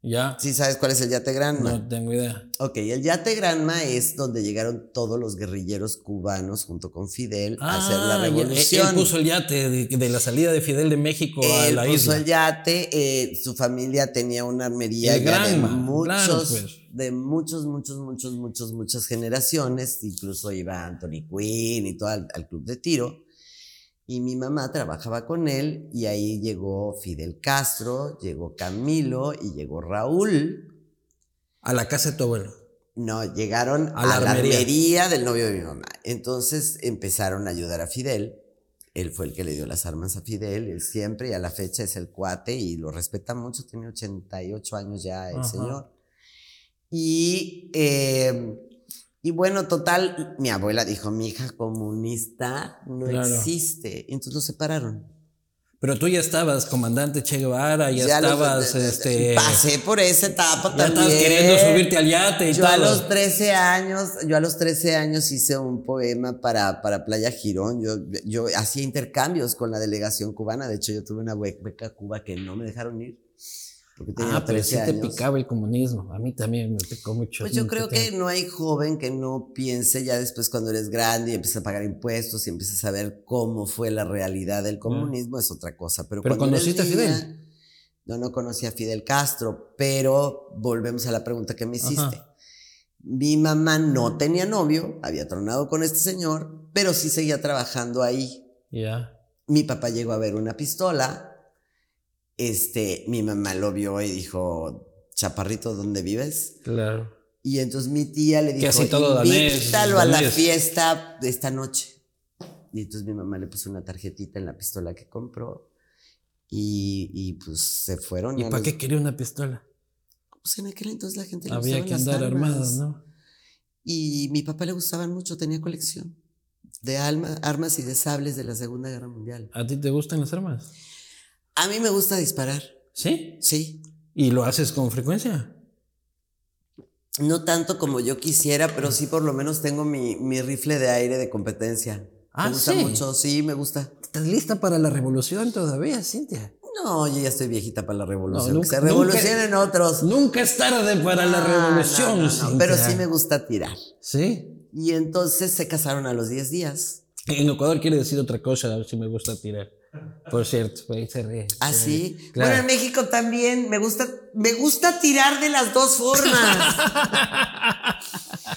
Ya. ¿Sí sabes cuál es el Yate Granma? No tengo idea. Ok, el Yate Granma es donde llegaron todos los guerrilleros cubanos junto con Fidel a hacer la Ah, él- revolución. Él puso el yate de, de la salida de Fidel de México a Él la puso isla. el yate, eh, su familia tenía una armería El ya de Granma, muchos, claro, pues. de muchos, muchos, muchos, muchos, muchas generaciones. Incluso iba Anthony Quinn y todo al, al club de tiro. Y mi mamá trabajaba con él y ahí llegó Fidel Castro, llegó Camilo y llegó Raúl. A la casa de tu abuelo. No, llegaron A a, la la armería. armería del novio de mi mamá. Entonces empezaron a ayudar a Fidel. Él fue el que le dio las armas a Fidel, él siempre, y a la fecha es el cuate y lo respeta mucho, tiene 88 años ya el Ajá. señor. Y, eh, y bueno, total, mi abuela dijo, mi hija comunista no Claro. existe. Entonces lo separaron. Pero tú ya estabas comandante Che Guevara, ya, Ya los- estabas, eh, este... Pasé por esa etapa ya también. estabas queriendo subirte al yate y Yo todo. a los 13 años, yo a los 13 años hice un poema para, para Playa Girón. Yo, yo hacía intercambios con la delegación cubana. De hecho, yo tuve una be- beca a Cuba que no me dejaron ir. Ah, pero 13 sí te picaba el comunismo. A mí también me picó mucho. Pues yo creo que no hay joven que no piense ya después cuando eres grande y empiezas a pagar impuestos y empiezas a ver cómo fue la realidad del comunismo, es otra cosa. Pero, Pero ¿conociste a Fidel? No, no conocí a Fidel Castro, pero volvemos a la pregunta que me hiciste. Ajá. Mi mamá no tenía novio, había tronado con este señor, pero sí seguía trabajando ahí. Ya. Mi papá llegó a ver una pistola este, mi mamá lo vio y dijo, Chaparrito, ¿dónde vives? Claro. Y entonces mi tía le dijo, todo danés, invítalo a la danés". fiesta de esta noche. Y entonces mi mamá le puso una tarjetita en la pistola que compró y, y, pues se fueron. ¿Y para los- qué quería una pistola? Pues en aquel entonces la gente le Había que andar armado, ¿no? Y mi papá le gustaban mucho, tenía colección de alma- armas y de sables de la Segunda Guerra Mundial. ¿A ti te gustan las armas? A mí me gusta disparar, ¿Sí? sí. ¿Y lo haces con frecuencia? No tanto como yo quisiera, pero sí por lo menos tengo mi, mi rifle de aire de competencia. Ah, me gusta ¿sí? mucho, sí, me gusta. ¿Estás lista para la revolución todavía, Cintia? No, yo ya estoy viejita para la revolución. No, que se nunca- revolucionen otros. Nunca es tarde para la revolución, no. Pero sí me gusta tirar. ¿Sí? Y entonces se casaron a los 10 días. En Ecuador quiere decir otra cosa, a ver si me gusta tirar. Por cierto, ahí se ríe. ¿Ah, sí? Claro. Bueno, en México también me gusta, me gusta tirar de las dos formas.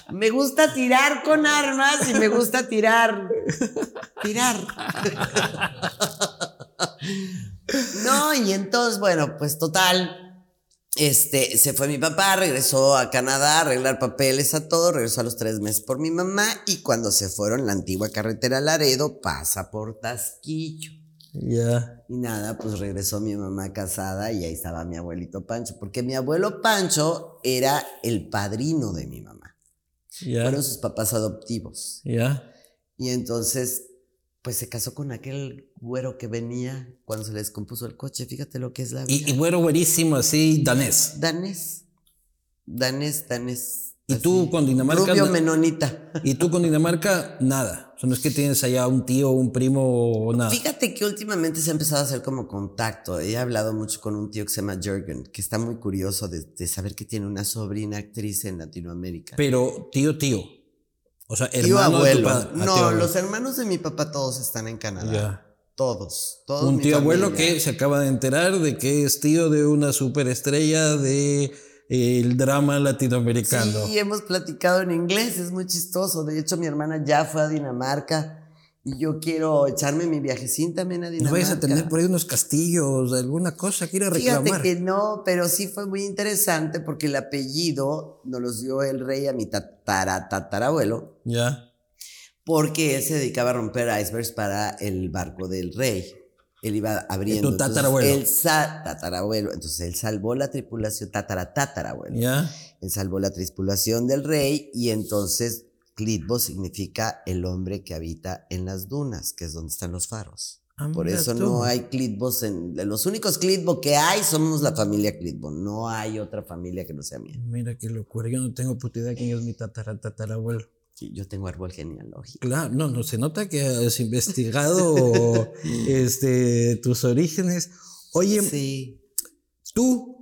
me gusta tirar con armas y me gusta tirar. Tirar. no, y entonces, bueno, pues total. Este, se fue mi papá, regresó a Canadá a arreglar papeles a todo, regresó a los tres meses por mi mamá y cuando se fueron, la antigua carretera Laredo pasa por Tasquillo. Ya. Y nada, pues regresó mi mamá casada y ahí estaba mi abuelito Pancho, porque mi abuelo Pancho era el padrino de mi mamá. Fueron sus papás adoptivos. Ya. Y entonces, pues se casó con aquel güero que venía cuando se le descompuso el coche. Fíjate lo que es la vida. Y, y güero güerísimo, así, danés. Danés. Danés, danés. ¿Y tú con Dinamarca? Rubio menonita. ¿Y tú con Dinamarca? Nada. Sea, no es que tienes allá un tío, un primo o nada. Fíjate que últimamente se ha empezado a hacer como contacto. He hablado mucho con un tío que se llama Jürgen, que está muy curioso de, de saber que tiene una sobrina actriz en Latinoamérica. Pero tío, tío. O sea, Tío hermano de tu abuelo. Ah, No, tío los hermanos de mi papá todos están en Canadá. Todos, todos. Un tío abuelo que se acaba de enterar de que es tío de una superestrella de el drama latinoamericano. Sí, hemos platicado en inglés, es muy chistoso. De hecho, mi hermana ya fue a Dinamarca y yo quiero echarme mi viajecín también a No Dinamarca. vayas a tener por ahí unos castillos, alguna cosa que ir a reclamar. Fíjate que no, pero sí fue muy interesante porque el apellido nos los dio el rey a mi tatara, tatarabuelo, Ya. porque él se dedicaba a romper icebergs para el barco del rey. Él iba abriendo. Tu entonces, tatarabuelo. Él sa- tatarabuelo. Entonces él salvó la tripulación, tatara, tatarabuelo. Ya. Él salvó la tripulación del rey y entonces Clitbo significa el hombre que habita en las dunas, que es donde están los faros. Ah, Por eso tú. no hay Clitbos en... Los únicos Clitbo que hay somos la familia Clitbo. No hay otra familia que no sea mía. Mira qué locura. Yo no tengo puta idea quién es mi tatara, tatarabuelo. Yo tengo árbol genealógico. Claro, no, no se nota que has investigado este, tus orígenes. Oye, Sí. tú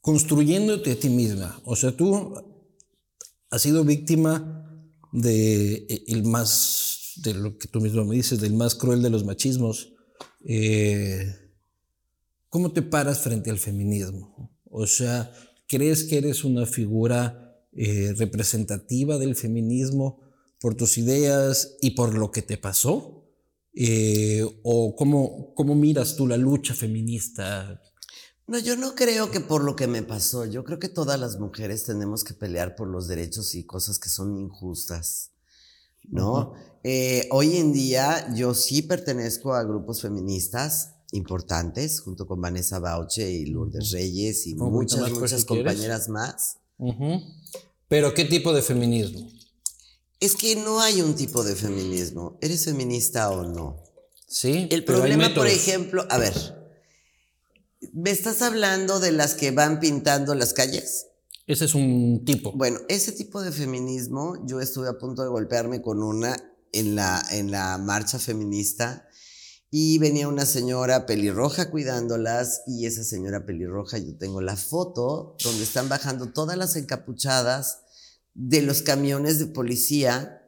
construyéndote a ti misma, o sea, tú has sido víctima de eh, el más, de lo que tú mismo me dices, del más cruel de los machismos. Eh, ¿Cómo te paras frente al feminismo? O sea, ¿crees que eres una figura eh, representativa del feminismo por tus ideas y por lo que te pasó? Eh, ¿O cómo, cómo miras tú la lucha feminista? No, yo no creo que por lo que me pasó, yo creo que todas las mujeres tenemos que pelear por los derechos y cosas que son injustas, ¿no? Eh, hoy en día yo sí pertenezco a grupos feministas importantes, junto con Vanessa Bauche y Lourdes Reyes y muchas, muchas quieres. compañeras más. Pero ¿qué tipo de feminismo? Es que no hay un tipo de feminismo, ¿eres feminista o no? Sí. El pero hay problema, por ejemplo, a ver, ¿me estás hablando de las que van pintando las calles? Ese es un tipo. Bueno, ese tipo de feminismo, yo estuve a punto de golpearme con una en la, en la marcha feminista y venía una señora pelirroja cuidándolas y esa señora pelirroja, yo tengo la foto donde están bajando todas las encapuchadas de los camiones de policía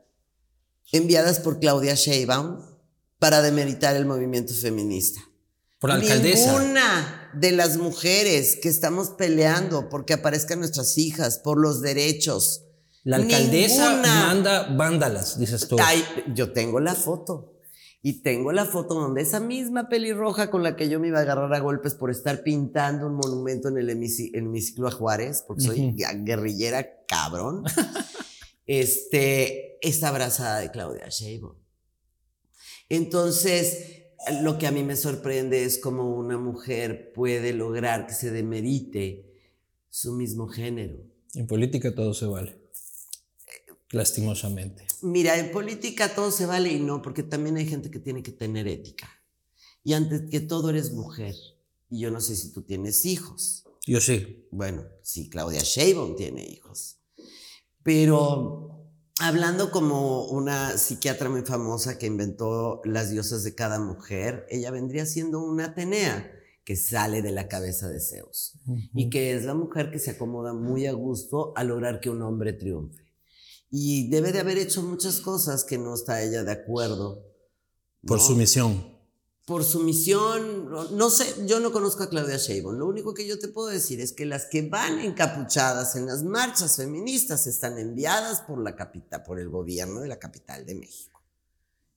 enviadas por Claudia Sheinbaum para demeritar el movimiento feminista. Por la alcaldesa. Ninguna de las mujeres que estamos peleando porque aparezcan nuestras hijas, por los derechos. La alcaldesa Ninguna. manda vándalas, dices tú. Ay, yo tengo la foto. Y tengo la foto donde esa misma pelirroja con la que yo me iba a agarrar a golpes por estar pintando un monumento en el hemiciclo a Juárez, porque soy guerrillera cabrón, este, está abrazada de Claudia Sheinbaum. Entonces, lo que a mí me sorprende es cómo una mujer puede lograr que se demerite su mismo género. En política todo se vale. Lastimosamente. Mira, en política todo se vale y no, porque también hay gente que tiene que tener ética. Y antes que todo eres mujer. Y yo no sé si tú tienes hijos. Yo sí. Bueno, sí, Claudia Sheinbaum tiene hijos. Pero hablando como una psiquiatra muy famosa que inventó las diosas de cada mujer, ella vendría siendo una Atenea que sale de la cabeza de Zeus y que es la mujer que se acomoda muy a gusto a lograr que un hombre triunfe. Y debe de haber hecho muchas cosas que no está ella de acuerdo. Por su misión por su misión, no sé, yo no conozco a Claudia Sheinbaum. Lo único que yo te puedo decir es que las que van encapuchadas en las marchas feministas están enviadas por la capital, por el gobierno de la capital de México.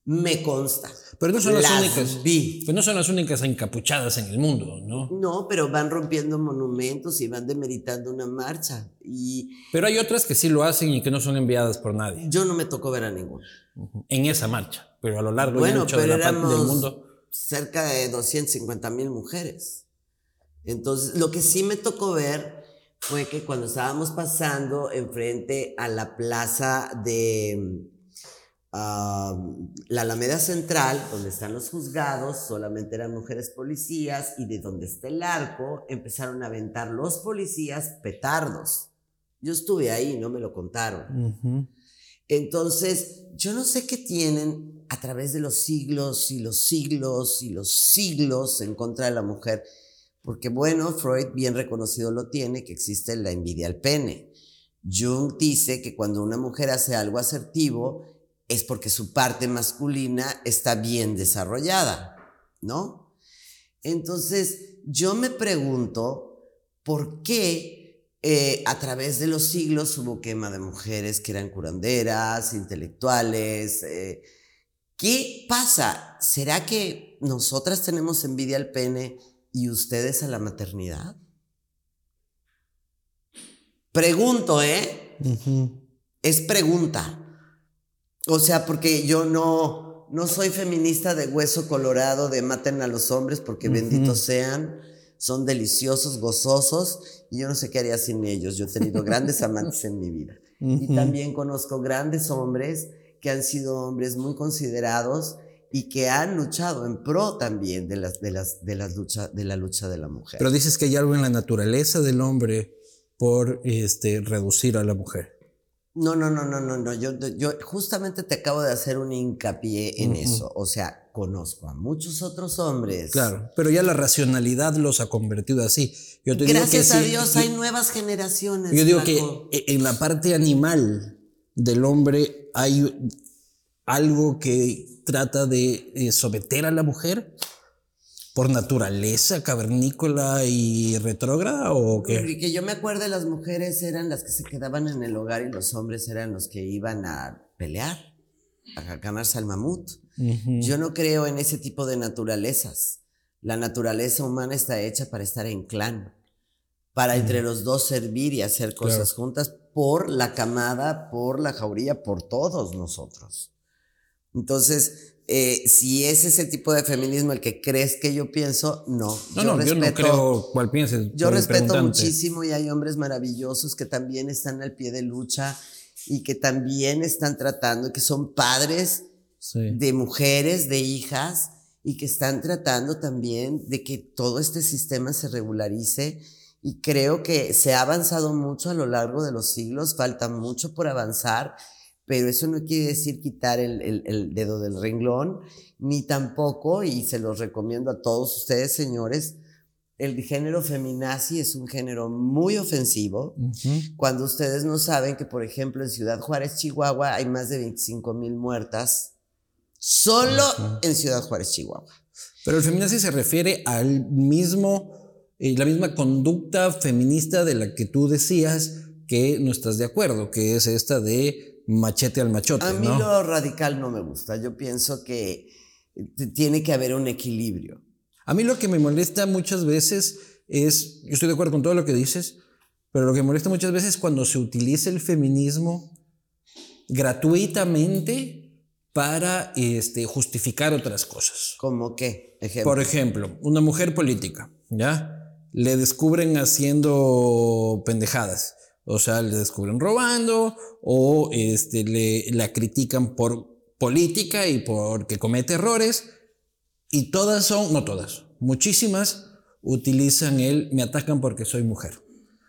Me consta. Pero no son las, únicas. Vi. Pero no son las únicas encapuchadas en el mundo, ¿no? No, pero van rompiendo monumentos y van demeritando una marcha. Y pero hay otras que sí lo hacen y que no son enviadas por nadie. Yo no me tocó ver a ninguna. En esa marcha, pero a lo largo y ancho de la, del mundo cerca de 250 mil mujeres. Entonces, lo que sí me tocó ver fue que cuando estábamos pasando enfrente a la plaza de la Alameda Central, donde están los juzgados, solamente eran mujeres policías, y de donde está el arco, empezaron a aventar los policías petardos. Yo estuve ahí, no me lo contaron. Entonces, yo no sé qué tienen a través de los siglos y los siglos y los siglos en contra de la mujer, porque bueno, Freud bien reconocido lo tiene, que existe la envidia al pene. Jung dice que cuando una mujer hace algo asertivo es porque su parte masculina está bien desarrollada, ¿no? Entonces, yo me pregunto, ¿por qué eh, a través de los siglos hubo quema de mujeres que eran curanderas, intelectuales. Eh, ¿Qué pasa? ¿Será que nosotras tenemos envidia al pene y ustedes a la maternidad? Pregunto, ¿eh? Es pregunta. O sea, porque yo no, no soy feminista de hueso colorado de maten a los hombres porque benditos sean son deliciosos, gozosos, y yo no sé qué haría sin ellos. Yo he tenido grandes amantes en mi vida. Y también conozco grandes hombres que han sido hombres muy considerados y que han luchado en pro también de, las, de, las, de, las lucha, de la lucha de la mujer. Pero dices que hay algo en la naturaleza del hombre por este, reducir a la mujer. No, no, no, no, no, no. Yo, yo justamente te acabo de hacer un hincapié en eso. O sea, conozco a muchos otros hombres. Claro, pero ya la racionalidad los ha convertido así. Yo te Gracias digo que a Dios hay nuevas generaciones. Yo digo que e, en la parte animal del hombre hay algo que trata de eh, someter a la mujer por naturaleza cavernícola y retrógrada o qué? Que yo me acuerdo, las mujeres eran las que se quedaban en el hogar y los hombres eran los que iban a pelear, a ganarse al mamut. Yo no creo en ese tipo de naturalezas. La naturaleza humana está hecha para estar en clan, para entre los dos servir y hacer cosas juntas por la camada, por la jauría, por todos nosotros. Entonces, eh, si ese es el tipo de feminismo el que crees que yo pienso, no. No, yo no, respeto, yo no creo cuál pienses. Yo respeto muchísimo y hay hombres maravillosos que también están al pie de lucha y que también están tratando, que son padres de mujeres, de hijas, y que están tratando también de que todo este sistema se regularice. Y creo que se ha avanzado mucho a lo largo de los siglos, falta mucho por avanzar pero eso no quiere decir quitar el, dedo del renglón, ni tampoco, y se los recomiendo a todos ustedes, señores, el género feminazi es un género muy ofensivo. Cuando ustedes no saben que, por ejemplo, en Ciudad Juárez, Chihuahua, hay más de 25 mil muertas solo en Ciudad Juárez, Chihuahua. Pero el feminazi se refiere al mismo, eh, la misma conducta feminista de la que tú decías que no estás de acuerdo, que es esta de machete al machote. A mí lo radical no me gusta. Yo pienso que Tiene que haber un equilibrio. A mí lo que me molesta muchas veces es, yo estoy de acuerdo con todo lo que dices, pero lo que me molesta muchas veces es cuando se utiliza el feminismo gratuitamente para este, justificar otras cosas. ¿Cómo qué? Por ejemplo, una mujer política, ¿ya? Le descubren haciendo pendejadas. O sea, le descubren robando o este, le, la critican por política y porque comete errores. Y todas son, no todas, muchísimas utilizan el me atacan porque soy mujer.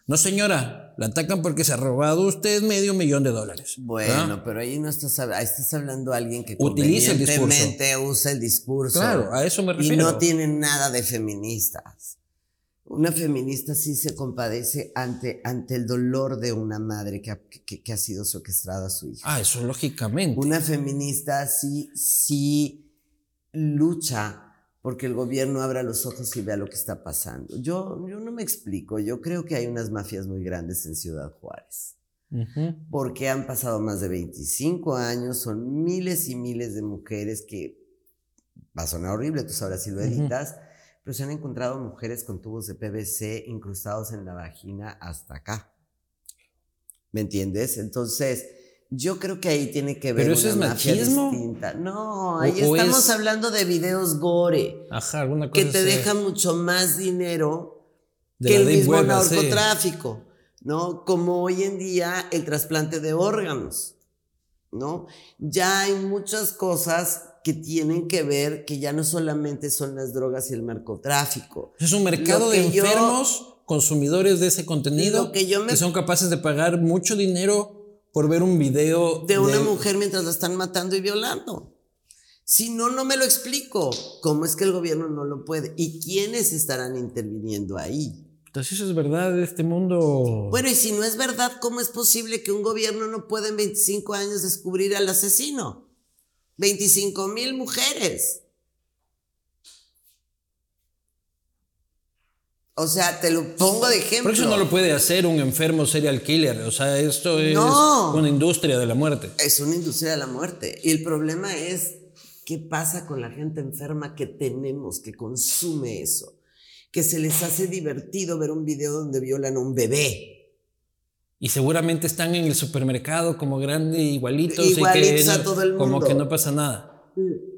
No, señora, la atacan porque se ha robado usted medio millón de dólares. Bueno, pero ahí no estás, estás hablando a alguien que utiliza el discurso. usa el discurso. Claro, a eso me refiero. Y no tiene nada de feministas. Una feminista sí se compadece ante, ante el dolor de una madre que ha, que, ha sido secuestrada a su hija. Ah, eso lógicamente. Una feminista sí, sí lucha porque el gobierno abra los ojos y vea lo que está pasando. Yo, yo no me explico, yo creo que hay unas mafias muy grandes en Ciudad Juárez. Porque han pasado más de 25 años, son miles y miles de mujeres que, va a sonar horrible, tú sabrás si lo editas, pero se han encontrado mujeres con tubos de PVC incrustados en la vagina hasta acá. ¿Me entiendes? Entonces, yo creo que ahí tiene que ver ¿Pero eso es machismo? distinta. No, ahí estamos hablando de videos gore. Ajá, alguna cosa Que te deja mucho más dinero que el mismo narcotráfico, ¿no? Como hoy en día el trasplante de órganos, ¿no? Ya hay muchas cosas que tienen que ver que ya no solamente son las drogas y el narcotráfico. Es un mercado de enfermos, consumidores de ese contenido, que, que son capaces de pagar mucho dinero por ver un video de una mujer mientras la están matando y violando. Si no, no me lo explico. ¿Cómo es que el gobierno no lo puede? ¿Y quiénes estarán interviniendo ahí? Entonces eso es verdad de este mundo. Bueno, y si no es verdad, ¿cómo es posible que un gobierno no pueda en 25 años descubrir al asesino? 25 mil mujeres. O sea, te lo pongo de ejemplo. Pero eso no lo puede hacer un enfermo serial killer. O sea, esto es una industria de la muerte. Es una industria de la muerte. Y el problema es qué pasa con la gente enferma que tenemos, que consume eso. Que se les hace divertido ver un video donde violan a un bebé. Y seguramente están en el supermercado como grande, igualitos. Igualitos a todo el mundo. Como que no pasa nada. Mm.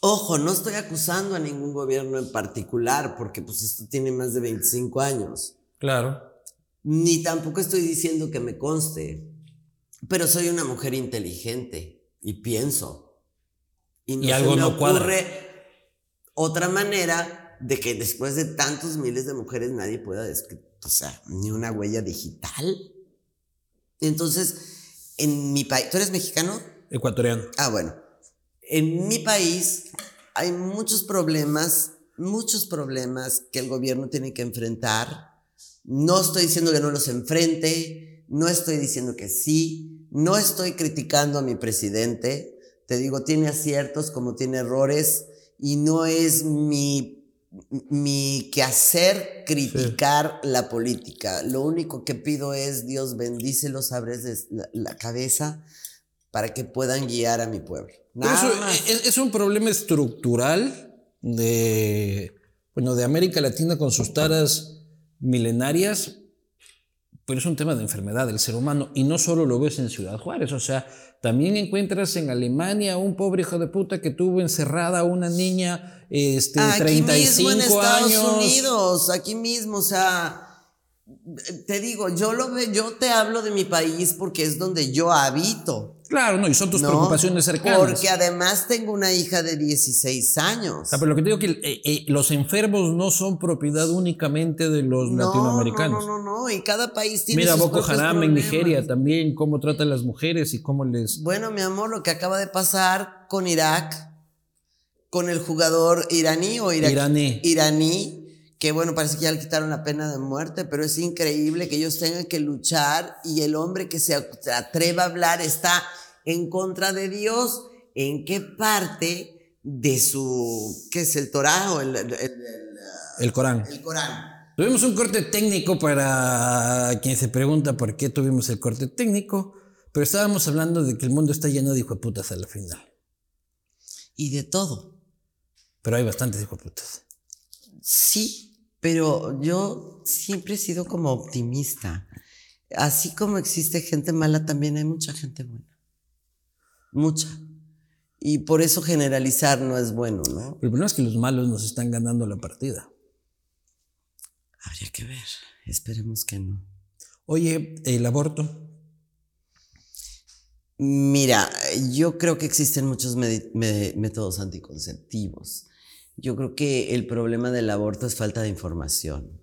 Ojo, no estoy acusando a ningún gobierno en particular, porque pues esto tiene más de 25 años. Claro. Ni tampoco estoy diciendo que me conste, pero soy una mujer inteligente y pienso. Y, no algo se me no ocurre otra manera de que después de tantos miles de mujeres nadie pueda, o sea, ni una huella digital. Entonces, en mi país, ¿tú eres mexicano? Ecuatoriano. Ah, bueno. En mi país hay muchos problemas, muchos problemas que el gobierno tiene que enfrentar. No estoy diciendo que no los enfrente, no estoy diciendo que sí, no estoy criticando a mi presidente. Te digo, tiene aciertos como tiene errores y no es mi, mi quehacer criticar la política. Lo único que pido es, Dios bendícelos, abres la, la cabeza para que puedan guiar a mi pueblo. es, un problema estructural de, bueno, de América Latina con sus taras milenarias, pero es un tema de enfermedad del ser humano y no solo lo ves en Ciudad Juárez, o sea, también encuentras en Alemania un pobre hijo de puta que tuvo encerrada a una niña este, aquí 35 mismo en Estados Unidos, aquí mismo, o sea, te digo, yo lo ve, yo te hablo de mi país porque es donde yo habito. Claro, no, y son tus preocupaciones cercanas. Porque además tengo una hija de 16 años. pero lo que te digo que eh, eh, los enfermos no son propiedad únicamente de los latinoamericanos. No, no, no, no, y cada país tiene Mira, Boko Haram en Nigeria también, cómo tratan las mujeres y cómo les... Bueno, mi amor, lo que acaba de pasar con Irak, con el jugador iraní o iraní. Iraní que bueno, parece que ya le quitaron la pena de muerte, pero es increíble que ellos tengan que luchar y el hombre que se atreva a hablar está en contra de Dios. ¿En qué parte de su, qué es el Torah o el, el, Corán? El Corán. Tuvimos un corte técnico para quien se pregunta por qué tuvimos el corte técnico, pero estábamos hablando de que el mundo está lleno de hijo putas a la final. y de todo. Pero hay bastantes hijos putas. Sí, pero yo siempre he sido como optimista. Así como existe gente mala, también hay mucha gente buena. Mucha. Y por eso generalizar no es bueno, ¿no? El problema es que los malos nos están ganando la partida. Habría que ver. Esperemos que no. Oye, el aborto. Mira, yo creo que existen muchos métodos anticonceptivos. Yo creo que el problema del aborto es falta de información.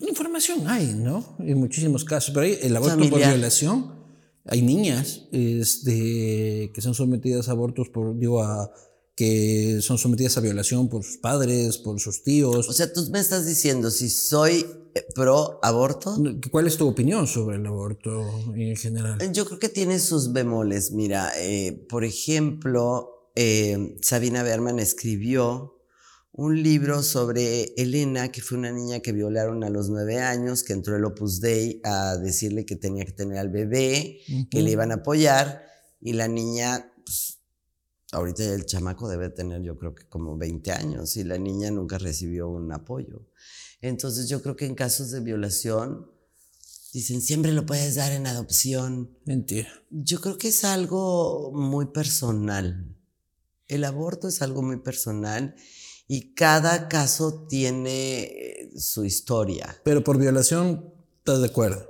Información hay, ¿no? En muchísimos casos, pero hay el aborto por violación. Hay niñas este, que son sometidas a abortos por, digo, a, que son sometidas a violación por sus padres, por sus tíos. O sea, tú me estás diciendo, si soy eh, pro aborto. ¿Cuál es tu opinión sobre el aborto en general? Yo creo que tiene sus bemoles. Mira, eh, por ejemplo, eh, Sabina Berman escribió un libro sobre Elena, que fue una niña que violaron a los nueve años, que entró el Opus Dei a decirle que tenía que tener al bebé, que le iban a apoyar, y la niña, pues, ahorita el chamaco debe tener yo creo que como 20 años, y la niña nunca recibió un apoyo. Entonces yo creo que en casos de violación, dicen, siempre lo puedes dar en adopción. Mentira. Yo creo que es algo muy personal. El aborto es algo muy personal y cada caso tiene eh, su historia. Pero por violación, ¿estás de acuerdo?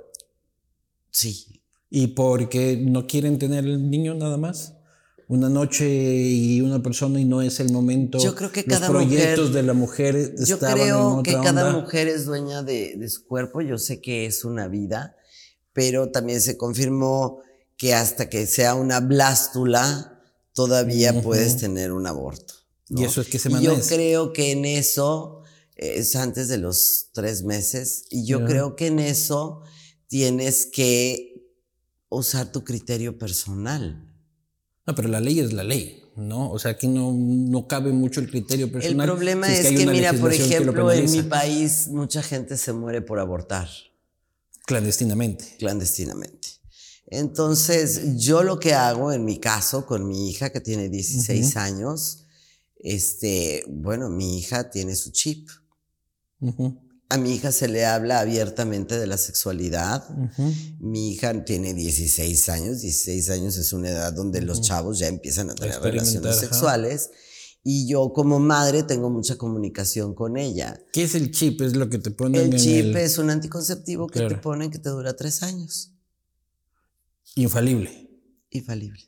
Sí. ¿Y porque no quieren tener el niño nada más? Una noche y una persona y no es el momento. Yo creo que cada Los proyectos de la mujer Yo creo que cada mujer es dueña de, su cuerpo. Yo sé que es una vida, pero también se confirmó que hasta que sea una blástula, todavía puedes tener un aborto. Y eso es que se Yo creo que en eso es antes de los tres meses y yo creo que en eso tienes que usar tu criterio personal. No, pero la ley es la ley, ¿no? O sea, aquí no, no cabe mucho el criterio personal. El problema es, que, mira, por ejemplo, en mi país mucha gente se muere por abortar. Clandestinamente. Clandestinamente. Entonces, yo lo que hago en mi caso con mi hija que tiene 16 años, este, bueno, mi hija tiene su chip. A mi hija se le habla abiertamente de la sexualidad. Mi hija tiene 16 años. 16 años es una edad donde los chavos ya empiezan a tener relaciones sexuales. Y yo como madre tengo mucha comunicación con ella. ¿Qué es el chip? Es lo que te ponen el chip es un anticonceptivo que te ponen que te dura tres años. Infalible. Infalible.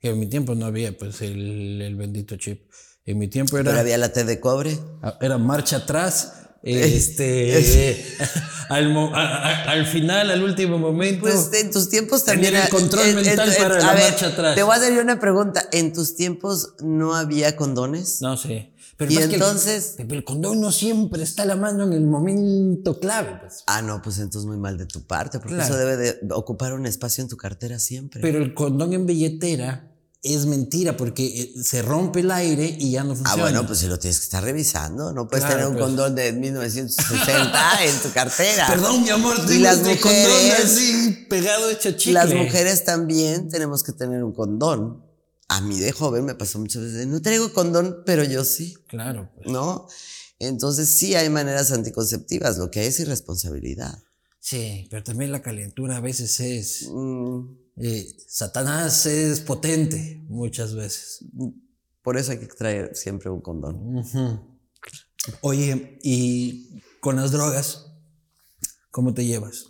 En mi tiempo no había pues el, bendito chip. En mi tiempo era... Pero había la T de cobre. Era marcha atrás. Este, al, final, al último momento. Pues en tus tiempos también. el control mental para la marcha atrás. Te voy a hacer una pregunta. ¿En tus tiempos no había condones? No sé. Pero y entonces. el, condón no siempre está a la mano en el momento clave. Pues. Ah, no, pues entonces muy mal de tu parte, porque eso debe de ocupar un espacio en tu cartera siempre. Pero el condón en billetera es mentira porque eh, se rompe el aire y ya no funciona. Ah, bueno, pues si lo tienes que estar revisando. No puedes tener un pues. condón de 1960 en tu cartera. Perdón, mi amor, tengo y las mujeres, condón así pegado hecho chicle. Las mujeres también tenemos que tener un condón. A mí de joven me pasó muchas veces, no traigo condón, pero yo sí. Claro. Pues. ¿No? Entonces sí hay maneras anticonceptivas, lo que hay es irresponsabilidad. Sí, pero también la calentura a veces es... Mm. Eh, Satanás es potente muchas veces. Por eso hay que traer siempre un condón. Oye, y con las drogas, ¿cómo te llevas?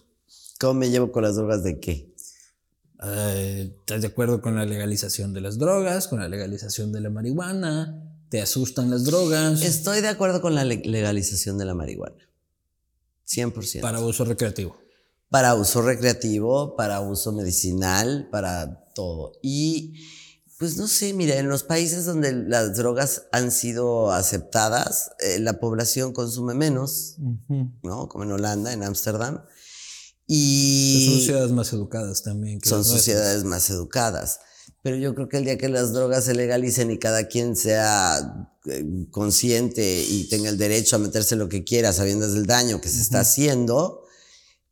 ¿Cómo me llevo con las drogas de qué? Eh, ¿Estás de acuerdo con la legalización de las drogas, con la legalización de la marihuana? ¿Te asustan las drogas? Estoy de acuerdo con la legalización de la marihuana. 100%. Para uso recreativo para uso recreativo, para uso medicinal, para todo. Y pues no sé, mira, en los países donde las drogas han sido aceptadas, eh, la población consume menos, ¿no? Como en Holanda, en Ámsterdam. Y son sociedades más educadas también. son sociedades más educadas. Pero yo creo que el día que las drogas se legalicen y cada quien sea eh, consciente y tenga el derecho a meterse lo que quiera sabiendo del daño que se está haciendo,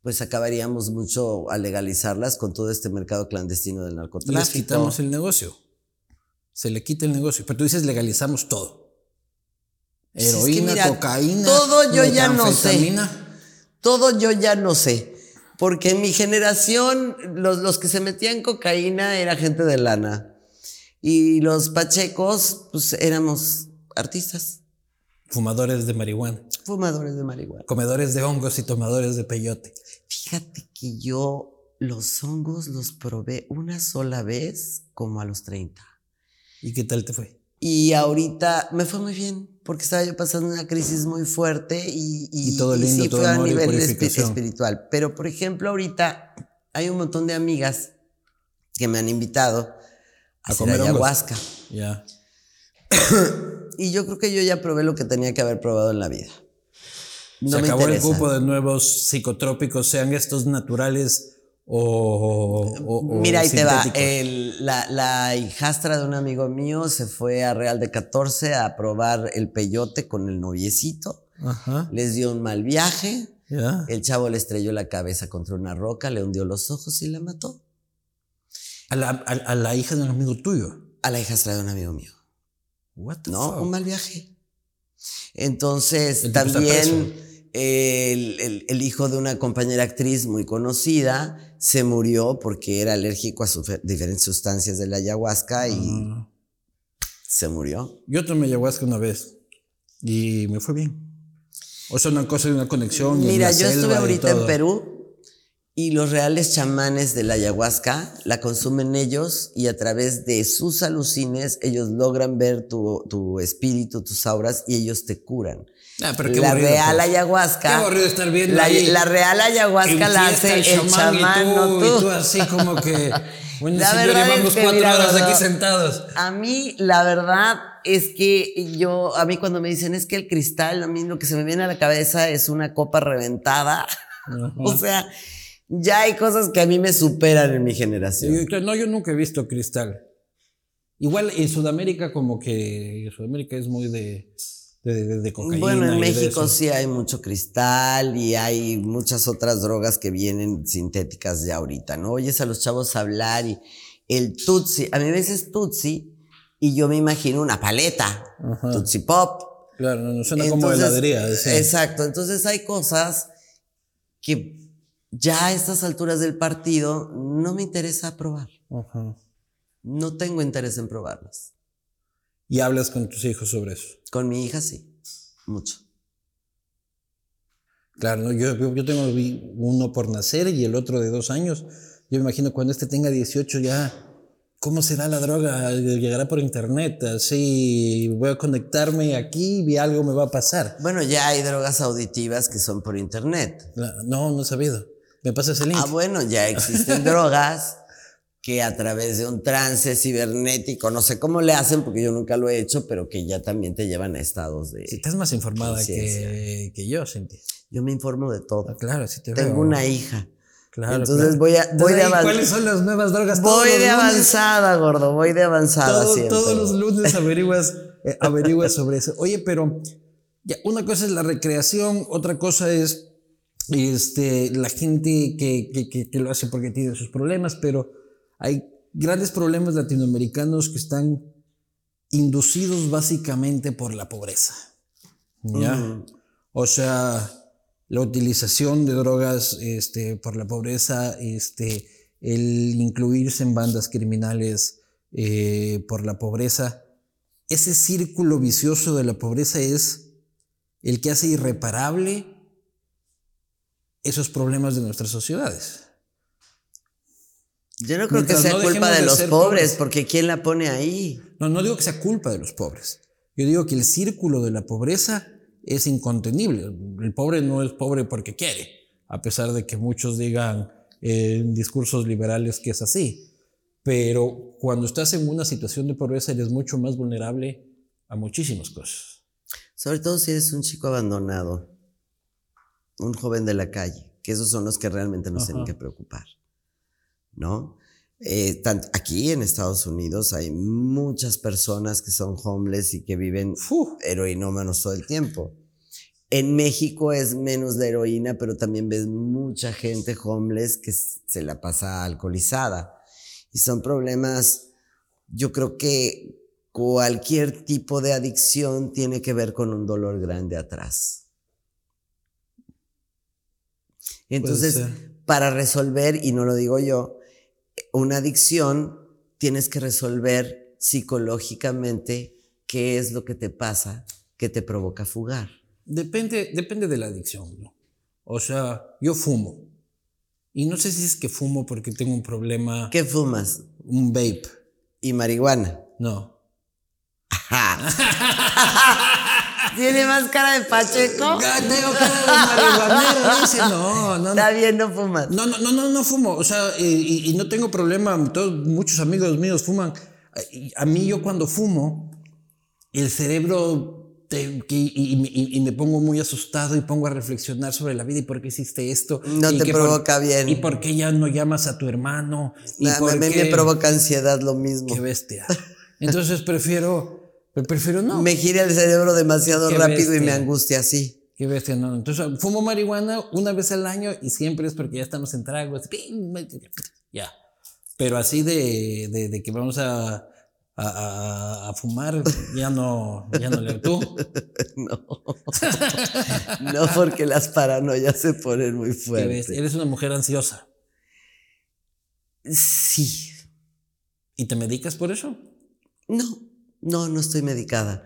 pues acabaríamos mucho a legalizarlas con todo este mercado clandestino del narcotráfico. Les quitamos el negocio. Se le quita el negocio. Pero tú dices legalizamos todo. Pues es que Heroína, mira, cocaína. todo yo ya no sé. Todo yo ya no sé. Porque en mi generación, los, los que se metían cocaína era gente de lana. Y los pachecos, pues éramos artistas, Fumadores de marihuana. fumadores de marihuana. Comedores de hongos y tomadores de peyote. Fíjate que yo los hongos los probé una sola vez como a los 30. ¿Y qué tal te fue? Y ahorita me fue muy bien, porque estaba yo pasando una crisis muy fuerte y, Y todo lindo, sí todo fue a y nivel purificación. espiritual. Pero, por ejemplo, ahorita hay un montón de amigas que me han invitado a, A hacer comer ayahuasca. Ya. Y yo creo que yo ya probé lo que tenía que haber probado en la vida. No Se me acabó interesa. el cupo de nuevos psicotrópicos, sean estos naturales o. o- o Mira, ahí te va. El- la, la hijastra de un amigo mío se fue a Real de 14 a probar el peyote con el noviecito. Ajá. Les dio un mal viaje. El chavo le estrelló la cabeza contra una roca, le hundió los ojos y la mató. A la, a, a la hija de un amigo tuyo. A la hijastra de un amigo mío. What the No, fuck? un mal viaje. Entonces, también el, el- el hijo de una compañera actriz muy conocida se murió porque era alérgico a sufe- diferentes sustancias de la ayahuasca y se murió. Yo tomé ayahuasca una vez y me fue bien. O sea, una cosa de una conexión. Mira, yo estuve ahorita en. Perú y los reales chamanes de la ayahuasca la consumen ellos y a través de sus alucines ellos logran ver tu, tu espíritu, tus auras y ellos te curan. Ah, pero qué la real pues. ayahuasca. Qué estar viendo la, ahí la real ayahuasca la hace el chamán, y tú, no y tú. tú así como que. Bueno, La señor, verdad llevamos es que, cuatro mira, horas aquí sentados. A mí, la verdad es que yo, a mí cuando me dicen es que el cristal, a mí lo que se me viene a la cabeza es una copa reventada. O sea, ya hay cosas que a mí me superan en mi generación. Yo- no, yo nunca he visto cristal. Igual en Sudamérica, como que Sudamérica es muy de, de, de- de cocaína. Bueno, en México sí hay mucho cristal y hay muchas otras drogas que vienen sintéticas ya ahorita, ¿no? Oyes a los chavos hablar y el tutsi, a mí me dices tutsi y yo me imagino una paleta, Ajá. tutsi pop. Claro, no, no suena como heladería. sí. Exacto, entonces hay cosas que ya a estas alturas del partido no me interesa probar. Ajá. No tengo interés en probarlas. Y hablas con tus hijos sobre eso. Con mi hija sí, mucho. Claro, ¿no? yo, yo, tengo uno por nacer y el otro de dos años. Yo me imagino cuando este tenga 18 ya, ¿cómo será la droga? Llegará por internet, así voy a conectarme aquí y algo me va a pasar. Bueno, ya hay drogas auditivas que son por internet. No, no he sabido. ¿Me pasas el link? Ah, bueno, ya existen drogas que a través de un trance cibernético, no sé cómo le hacen porque yo nunca lo he hecho, pero que ya también te llevan a estados de... Si estás más informada que, que yo, Cintia. Yo me informo de todo. Ah, claro, sí te veo. Tengo una hija. Claro, Entonces claro. voy a- voy Entonces, de ahí, avan- ¿Cuáles son las nuevas drogas? Voy de avanzada, gordo, voy de avanzada todo- todos los lunes averiguas, eh, averiguas sobre eso. Oye, pero ya, una cosa es la recreación, otra cosa es este, la gente que, que- que- que lo hace porque tiene sus problemas, pero hay grandes problemas latinoamericanos que están inducidos básicamente por la pobreza. ¿Ya? O sea, la utilización de drogas este, por la pobreza, este, el incluirse en bandas criminales eh, por la pobreza, ese círculo vicioso de la pobreza es el que hace irreparable esos problemas de nuestras sociedades. Yo no creo Mientras que sea no culpa de de los pobres, pobres. porque ¿quién la pone ahí? No, no digo que sea culpa de los pobres. Yo digo que el círculo de la pobreza es incontenible. El pobre no es pobre porque quiere, a pesar de que muchos digan en discursos liberales que es así. Pero cuando estás en una situación de pobreza eres mucho más vulnerable a muchísimas cosas. Sobre todo si eres un chico abandonado, un joven de la calle, que esos son los que realmente nos tienen que preocupar, ¿no? Eh, aquí en Estados Unidos hay muchas personas que son homeless y que viven Fu. heroinómanos todo el tiempo. En México es menos la heroína, pero también ves mucha gente homeless que se la pasa alcoholizada. Y son problemas, yo creo que cualquier tipo de adicción tiene que ver con un dolor grande atrás. Entonces, para resolver, y no lo digo yo, una adicción tienes que resolver psicológicamente qué es lo que te pasa que te provoca fugar. Depende, depende de la adicción. ¿no? O sea, yo fumo. Y no sé si es que fumo porque tengo un problema. ¿Qué fumas? Un vape. ¿Y marihuana? No. ¿Tiene más cara de Pacheco? Tengo cara de marihuanero, dice. No, no. Está bien, no fumas. No, no, no, no, no fumo. O sea, y, y no tengo problema. Todos, muchos amigos míos fuman. A mí, yo cuando fumo, el cerebro y, me pongo muy asustado y pongo a reflexionar sobre la vida y por qué hiciste esto. No te provoca bien. Y por qué ya no llamas a tu hermano. Y a mí me provoca ansiedad lo mismo. Qué bestia. Entonces prefiero, prefiero no. Me gira el cerebro demasiado rápido y me angustia así. Qué bestia, no. Entonces fumo marihuana una vez al año y siempre es porque ya estamos en tragos. Ya. Pero así de, de que vamos a a, fumar, ya no, ya no le tú. No. no, porque las paranoias se ponen muy fuertes. Eres una mujer ansiosa. Sí. ¿Y te medicas por eso? No, no, no estoy medicada.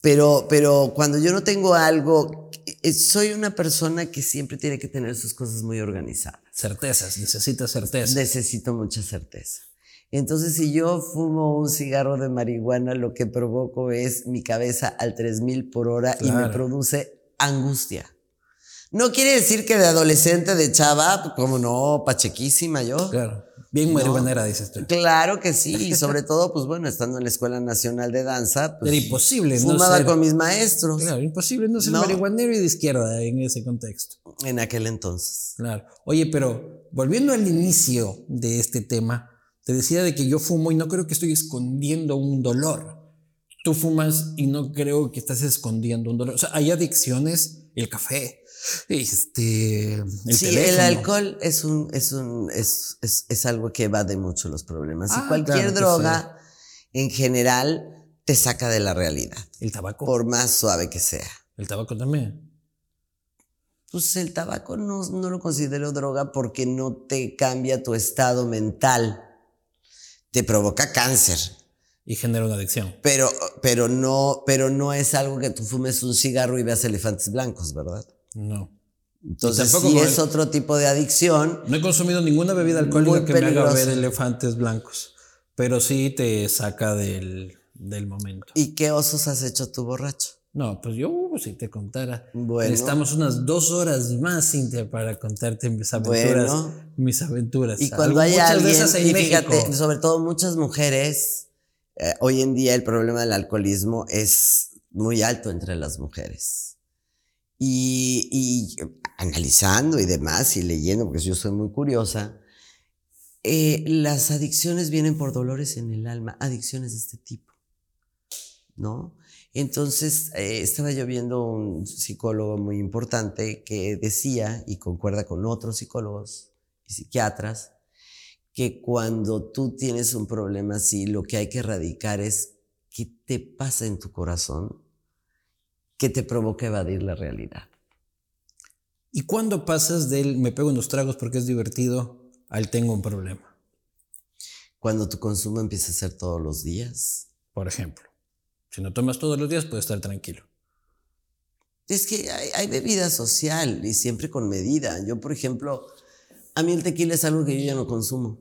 Pero, pero cuando yo no tengo algo, eh, soy una persona que siempre tiene que tener sus cosas muy organizadas. Certezas, necesitas certeza. Necesito mucha certeza. Entonces, si yo fumo un cigarro de marihuana, lo que provoco es mi cabeza al 3000 por hora y me produce angustia. No quiere decir que de adolescente, de chava, como no, pachequísima yo. Claro. Bien marihuanera, dices tú. Claro que sí, y sobre todo, pues bueno, estando en la Escuela Nacional de Danza. Pues, Era imposible, ¿no? Fumaba con mis maestros. Claro, imposible no ser marihuanero y de izquierda en ese contexto. En aquel entonces. Claro. Oye, pero volviendo al inicio de este tema, te decía de que yo fumo y no creo que estoy escondiendo un dolor. Tú fumas y no creo que estás escondiendo un dolor. O sea, hay adicciones, el café, este, el sí, el alcohol es un, es un, es, es, algo que evade mucho los problemas. y ah, cualquier droga, en general, te saca de la realidad. El tabaco. Por más suave que sea. El tabaco también. Pues el tabaco no, no lo considero droga porque no te cambia tu estado mental te provoca cáncer. Y genera una adicción. Pero, pero, no, pero no es algo que tú fumes un cigarro y veas elefantes blancos, ¿verdad? No. Entonces, sí es otro tipo de adicción. No he consumido ninguna bebida alcohólica que me haga ver elefantes blancos, pero sí te saca del, del momento. ¿Y qué osos has hecho tú borracho? No, pues yo, uh, si te contara. Bueno. Estamos unas dos horas más, Cintia, para contarte mis aventuras. Mis aventuras. Y cuando hay alguien, y fíjate, sobre todo muchas mujeres, eh, hoy en día el problema del alcoholismo es muy alto entre las mujeres. Y, analizando y demás, y leyendo, porque yo soy muy curiosa, eh, las adicciones vienen por dolores en el alma, adicciones de este tipo, ¿no? Entonces, eh, estaba yo viendo un psicólogo muy importante que decía, y concuerda con otros psicólogos y psiquiatras, que cuando tú tienes un problema así, lo que hay que erradicar es qué te pasa en tu corazón que te provoca evadir la realidad. ¿Y cuándo pasas del me pego en los tragos porque es divertido al tengo un problema? Cuando tu consumo empieza a ser todos los días. Por ejemplo. Si no tomas todos los días, puedes estar tranquilo. Es que hay, bebida social y siempre con medida. Yo, por ejemplo, a mí el tequila es algo que yo ya no consumo.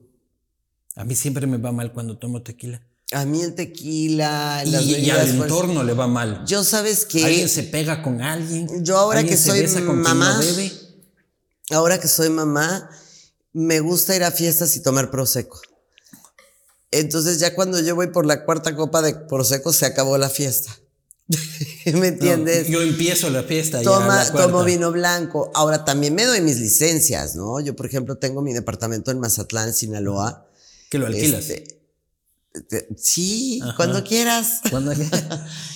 A mí siempre me va mal cuando tomo tequila. A mí el tequila, y, y al entorno le va mal. Yo sabes que alguien se pega con alguien. Yo ahora que soy mamá, ahora que soy mamá, me gusta ir a fiestas y tomar prosecco. Entonces ya cuando yo voy por la cuarta copa de Prosecco se acabó la fiesta. ¿Me entiendes? yo empiezo la fiesta. Toma, ya tomo vino blanco. Ahora también me doy mis licencias, ¿no? Yo, por ejemplo, tengo mi departamento en Mazatlán, Sinaloa. ¿Que lo alquilas? Este, Sí, cuando quieras. Cuando eh,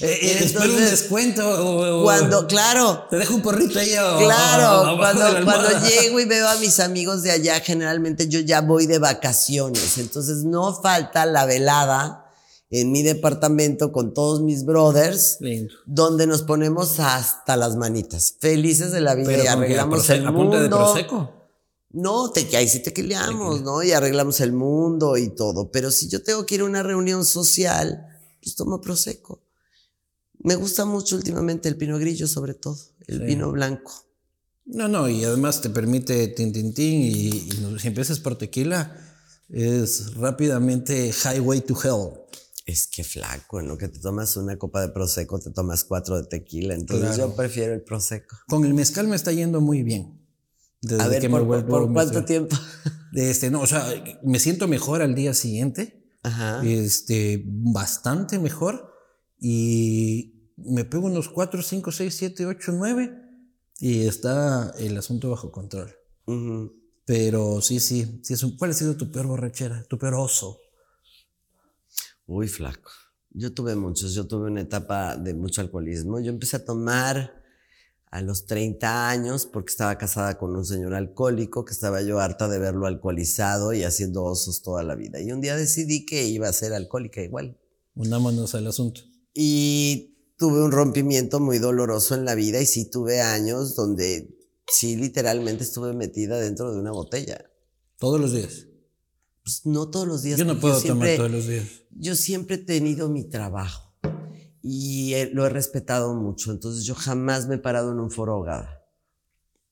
eh, espero un descuento. O, cuando, claro. Te dejo un porrito ahí. claro, cuando, cuando llego y veo a mis amigos de allá, generalmente yo ya voy de vacaciones. Entonces no falta la velada en mi departamento con todos mis brothers, donde nos ponemos hasta las manitas, felices de la vida y arreglamos el mundo. de proseco? No, te, ahí sí te queleamos, ¿no? Y arreglamos el mundo y todo. Pero si yo tengo que ir a una reunión social, pues tomo Prosecco. Me gusta mucho últimamente el pino grillo, sobre todo, el vino blanco. No, no, y además te permite tin, tin, tin, y, y si empiezas por tequila, es rápidamente highway to hell. Es que flaco, ¿no? Que te tomas una copa de prosecco, te tomas cuatro de tequila. Entonces yo prefiero el prosecco. Con el mezcal me está yendo muy bien a ver, por, cuánto tiempo? Este, no, o sea, me siento mejor al día siguiente. Ajá. Este, bastante mejor. Y me pego unos 4, 5, 6, 7, 8, 9. Y está el asunto bajo control. Pero sí, sí, sí es un, ¿cuál ha sido tu peor borrachera, tu peor oso? Uy, flaco. Yo tuve muchos, yo tuve una etapa de mucho alcoholismo. Yo empecé a tomar a los 30 años porque estaba casada con un señor alcohólico que estaba yo harta de verlo alcoholizado y haciendo osos toda la vida. Y un día decidí que iba a ser alcohólica igual. Unámonos al asunto. Y tuve un rompimiento muy doloroso en la vida y sí tuve años donde sí literalmente estuve metida dentro de una botella. ¿Todos los días? Pues no todos los días. Yo no puedo tomar todos los días. Yo siempre he tenido mi trabajo y lo he respetado mucho. Entonces yo jamás me he parado en un foro ahogada.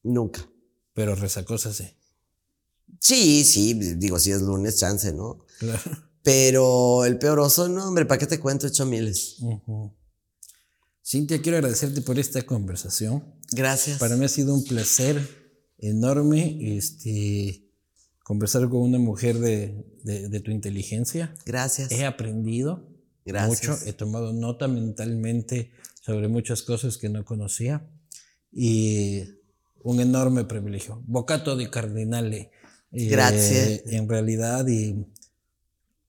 Nunca. Pero resacosas sí. Sí, sí, digo, si es lunes, chance, ¿no? Claro. Pero el peor oso, no, hombre, ¿para qué te cuento hecho miles? Cintia, quiero agradecerte por esta conversación. Gracias. Para mí ha sido un placer enorme este, conversar con una mujer de, de tu inteligencia. Gracias. He aprendido mucho, he tomado nota mentalmente sobre muchas cosas que no conocía y un enorme privilegio. Bocato di Cardinale. Eh, Gracias. En realidad, y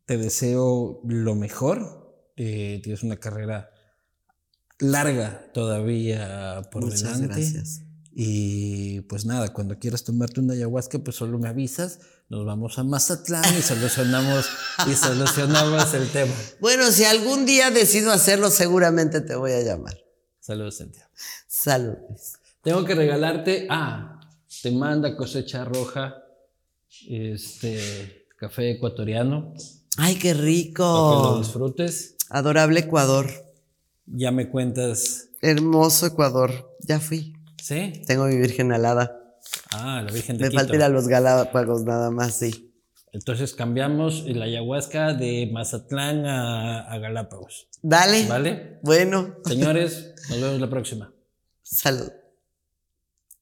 te deseo lo mejor. Eh, tienes una carrera larga todavía por Muchas delante. Gracias. Y pues nada, cuando quieras tomarte una ayahuasca, pues solo me avisas, nos vamos a Mazatlán y solucionamos, y solucionamos el tema. Bueno, si algún día decido hacerlo, seguramente te voy a llamar. Saludos, Cintia. Saludos. Tengo que regalarte, ah, te manda cosecha roja, este, café ecuatoriano. Ay, qué rico. Para que lo disfrutes. Adorable Ecuador. Ya me cuentas. Hermoso Ecuador. Ya fui. ¿Sí? Tengo mi Virgen alada. Ah, la Virgen de Me falta ir a los Galápagos nada más, sí. Entonces cambiamos la ayahuasca de Mazatlán a, a Galápagos. Dale. ¿Vale? Bueno. Señores, nos vemos la próxima. Salud.